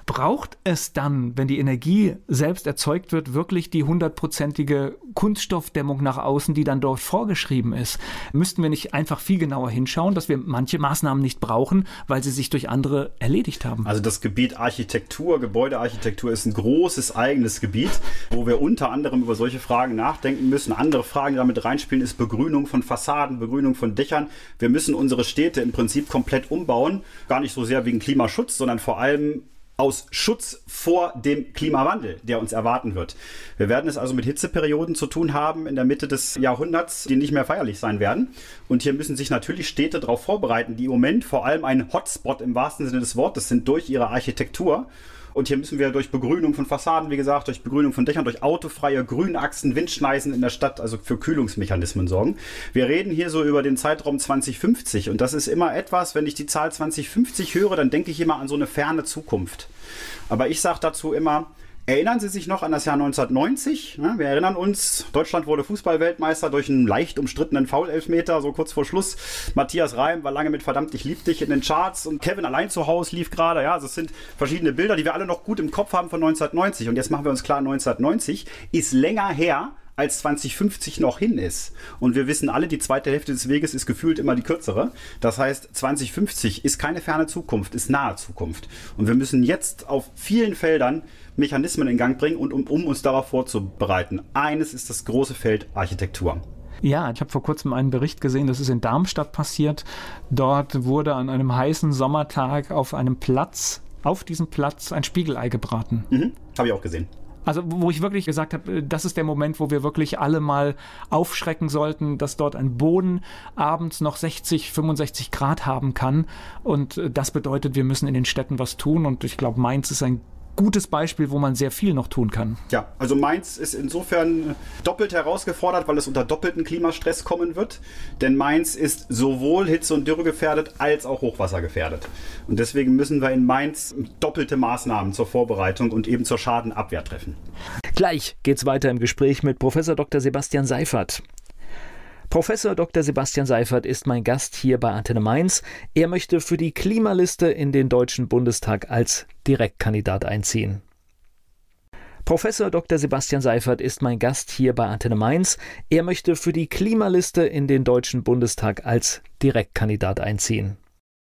Speaker 3: braucht es dann, wenn die Energie selbst erzeugt wird, wirklich die hundertprozentige Kunststoffdämmung nach außen, die dann dort vorgeschrieben ist? Müssten wir nicht einfach viel genauer hinschauen, dass wir manche Maßnahmen nicht brauchen, weil sie sich durch andere erledigt haben?
Speaker 4: Also das Gebiet Architektur, Gebäudearchitektur ist ein großes eigenes Gebiet, wo wir unter anderem über solche Fragen nachdenken müssen. Andere Fragen, die damit reinspielen, ist Begrünung von Fassaden, Begrünung von Dächern. Wir müssen unsere Städte im Prinzip komplett umbauen. Gar nicht so sehr wegen Klimaschutz, sondern vor allem aus Schutz vor dem Klimawandel, der uns erwarten wird. Wir werden es also mit Hitzeperioden zu tun haben in der Mitte des Jahrhunderts, die nicht mehr feierlich sein werden. Und hier müssen sich natürlich Städte darauf vorbereiten, die im Moment vor allem ein Hotspot im wahrsten Sinne des Wortes sind durch ihre Architektur. Und hier müssen wir durch Begrünung von Fassaden, wie gesagt, durch Begrünung von Dächern, durch autofreie Grünachsen, Windschneisen in der Stadt, also für Kühlungsmechanismen sorgen. Wir reden hier so über den Zeitraum 2050 und das ist immer etwas, wenn ich die Zahl 2050 höre, dann denke ich immer an so eine ferne Zukunft. Aber ich sage dazu immer, Erinnern Sie sich noch an das Jahr 1990? Wir erinnern uns, Deutschland wurde Fußballweltmeister durch einen leicht umstrittenen Foul-Elfmeter, so kurz vor Schluss. Matthias Reim war lange mit Verdammt, ich lieb dich in den Charts und Kevin allein zu Hause lief gerade. Ja, also es sind verschiedene Bilder, die wir alle noch gut im Kopf haben von 1990. Und jetzt machen wir uns klar, 1990 ist länger her als 2050 noch hin ist. Und wir wissen alle, die zweite Hälfte des Weges ist gefühlt immer die kürzere. Das heißt, 2050 ist keine ferne Zukunft, ist nahe Zukunft. Und wir müssen jetzt auf vielen Feldern Mechanismen in Gang bringen und um, um uns darauf vorzubereiten. Eines ist das große Feld Architektur.
Speaker 3: Ja, ich habe vor kurzem einen Bericht gesehen, das ist in Darmstadt passiert. Dort wurde an einem heißen Sommertag auf einem Platz, auf diesem Platz ein Spiegelei gebraten.
Speaker 4: Mhm, habe ich auch gesehen.
Speaker 3: Also wo ich wirklich gesagt habe, äh, das ist der Moment, wo wir wirklich alle mal aufschrecken sollten, dass dort ein Boden abends noch 60, 65 Grad haben kann. Und äh, das bedeutet, wir müssen in den Städten was tun. Und ich glaube, Mainz ist ein gutes Beispiel, wo man sehr viel noch tun kann.
Speaker 4: Ja, also Mainz ist insofern doppelt herausgefordert, weil es unter doppelten Klimastress kommen wird. Denn Mainz ist sowohl Hitze- und Dürre gefährdet als auch Hochwasser gefährdet. Und deswegen müssen wir in Mainz doppelte Maßnahmen zur Vorbereitung und eben zur Schadenabwehr treffen.
Speaker 5: Gleich geht's weiter im Gespräch mit Professor Dr. Sebastian Seifert. Professor Dr. Sebastian Seifert ist mein Gast hier bei Antenne Mainz. Er möchte für die Klimaliste in den Deutschen Bundestag als Direktkandidat einziehen. Professor Dr. Sebastian Seifert ist mein Gast hier bei Antenne Mainz. Er möchte für die Klimaliste in den Deutschen Bundestag als Direktkandidat einziehen.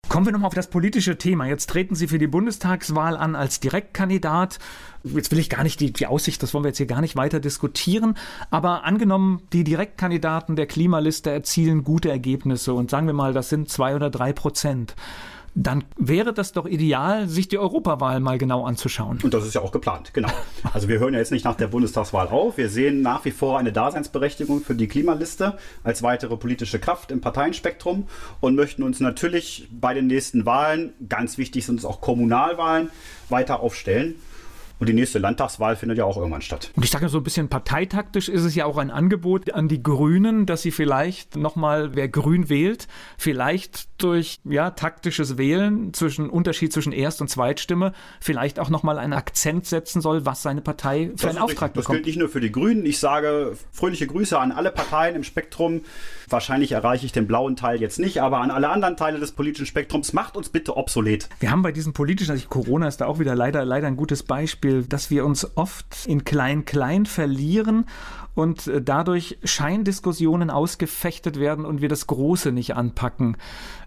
Speaker 3: Kommen wir nochmal auf das politische Thema. Jetzt treten Sie für die Bundestagswahl an als Direktkandidat. Jetzt will ich gar nicht die, die Aussicht, das wollen wir jetzt hier gar nicht weiter diskutieren. Aber angenommen, die Direktkandidaten der Klimaliste erzielen gute Ergebnisse und sagen wir mal, das sind zwei oder drei Prozent dann wäre das doch ideal, sich die Europawahl mal genau anzuschauen.
Speaker 4: Und das ist ja auch geplant, genau. Also wir hören ja jetzt nicht nach der Bundestagswahl auf. Wir sehen nach wie vor eine Daseinsberechtigung für die Klimaliste als weitere politische Kraft im Parteienspektrum und möchten uns natürlich bei den nächsten Wahlen, ganz wichtig sind es auch Kommunalwahlen, weiter aufstellen. Und die nächste Landtagswahl findet ja auch irgendwann statt.
Speaker 3: Und ich sage so ein bisschen parteitaktisch ist es ja auch ein Angebot an die Grünen, dass sie vielleicht nochmal, wer grün wählt, vielleicht durch ja, taktisches Wählen zwischen Unterschied zwischen Erst- und Zweitstimme vielleicht auch nochmal einen Akzent setzen soll, was seine Partei für einen Auftrag
Speaker 4: richtig. bekommt. Das gilt nicht nur für die Grünen. Ich sage fröhliche Grüße an alle Parteien im Spektrum. Wahrscheinlich erreiche ich den blauen Teil jetzt nicht, aber an alle anderen Teile des politischen Spektrums macht uns bitte obsolet.
Speaker 3: Wir haben bei diesem politischen, also Corona ist da auch wieder leider, leider ein gutes Beispiel, dass wir uns oft in Klein-Klein verlieren und äh, dadurch Scheindiskussionen ausgefechtet werden und wir das Große nicht anpacken.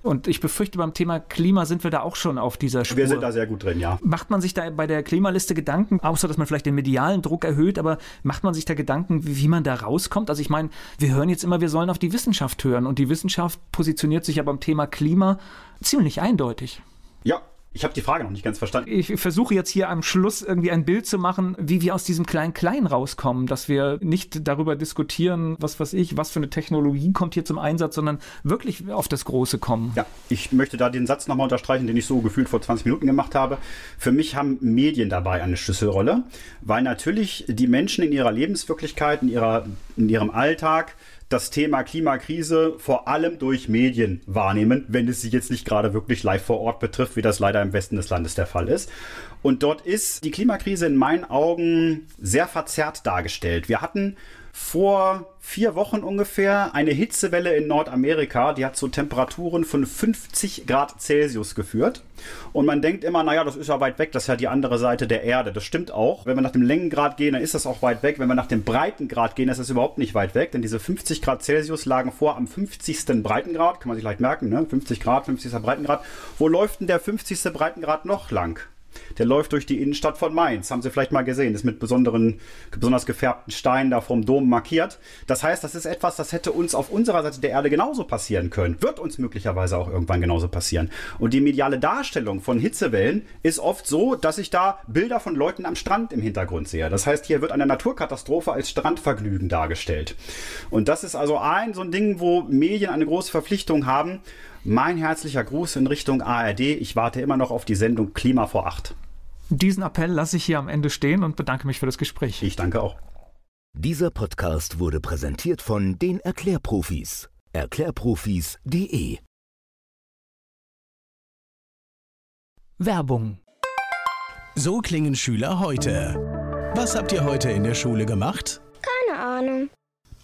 Speaker 3: Und ich befürchte, beim Thema Klima sind wir da auch schon auf dieser Spur.
Speaker 4: Wir sind da sehr gut drin, ja.
Speaker 3: Macht man sich da bei der Klimaliste Gedanken, außer dass man vielleicht den medialen Druck erhöht, aber macht man sich da Gedanken, wie, wie man da rauskommt? Also ich meine, wir hören jetzt immer, wir sollen auf die Wissenschaft hören und die Wissenschaft positioniert sich ja beim Thema Klima ziemlich eindeutig.
Speaker 4: Ja, ich habe die Frage noch nicht ganz verstanden.
Speaker 3: Ich versuche jetzt hier am Schluss irgendwie ein Bild zu machen, wie wir aus diesem Klein-Klein rauskommen, dass wir nicht darüber diskutieren, was weiß ich, was für eine Technologie kommt hier zum Einsatz, sondern wirklich auf das Große kommen.
Speaker 4: Ja, ich möchte da den Satz nochmal unterstreichen, den ich so gefühlt vor 20 Minuten gemacht habe. Für mich haben Medien dabei eine Schlüsselrolle, weil natürlich die Menschen in ihrer Lebenswirklichkeit, in, ihrer, in ihrem Alltag, das Thema Klimakrise vor allem durch Medien wahrnehmen, wenn es sie jetzt nicht gerade wirklich live vor Ort betrifft, wie das leider im Westen des Landes der Fall ist. Und dort ist die Klimakrise in meinen Augen sehr verzerrt dargestellt. Wir hatten vor vier Wochen ungefähr eine Hitzewelle in Nordamerika, die hat zu Temperaturen von 50 Grad Celsius geführt. Und man denkt immer, naja, das ist ja weit weg, das ist ja die andere Seite der Erde. Das stimmt auch. Wenn wir nach dem Längengrad gehen, dann ist das auch weit weg. Wenn wir nach dem Breitengrad gehen, ist das überhaupt nicht weit weg, denn diese 50 Grad Celsius lagen vor am 50. Breitengrad, kann man sich leicht merken, ne? 50 Grad, 50. Breitengrad. Wo läuft denn der 50. Breitengrad noch lang? Der läuft durch die Innenstadt von Mainz. Haben Sie vielleicht mal gesehen. Ist mit besonderen, besonders gefärbten Steinen da vom Dom markiert. Das heißt, das ist etwas, das hätte uns auf unserer Seite der Erde genauso passieren können. Wird uns möglicherweise auch irgendwann genauso passieren. Und die mediale Darstellung von Hitzewellen ist oft so, dass ich da Bilder von Leuten am Strand im Hintergrund sehe. Das heißt, hier wird eine Naturkatastrophe als Strandvergnügen dargestellt. Und das ist also ein so ein Ding, wo Medien eine große Verpflichtung haben. Mein herzlicher Gruß in Richtung ARD. Ich warte immer noch auf die Sendung Klima vor acht.
Speaker 3: Diesen Appell lasse ich hier am Ende stehen und bedanke mich für das Gespräch.
Speaker 4: Ich danke auch.
Speaker 2: Dieser Podcast wurde präsentiert von den Erklärprofis. Erklärprofis.de
Speaker 3: Werbung.
Speaker 1: So klingen Schüler heute. Was habt ihr heute in der Schule gemacht?
Speaker 6: Keine Ahnung.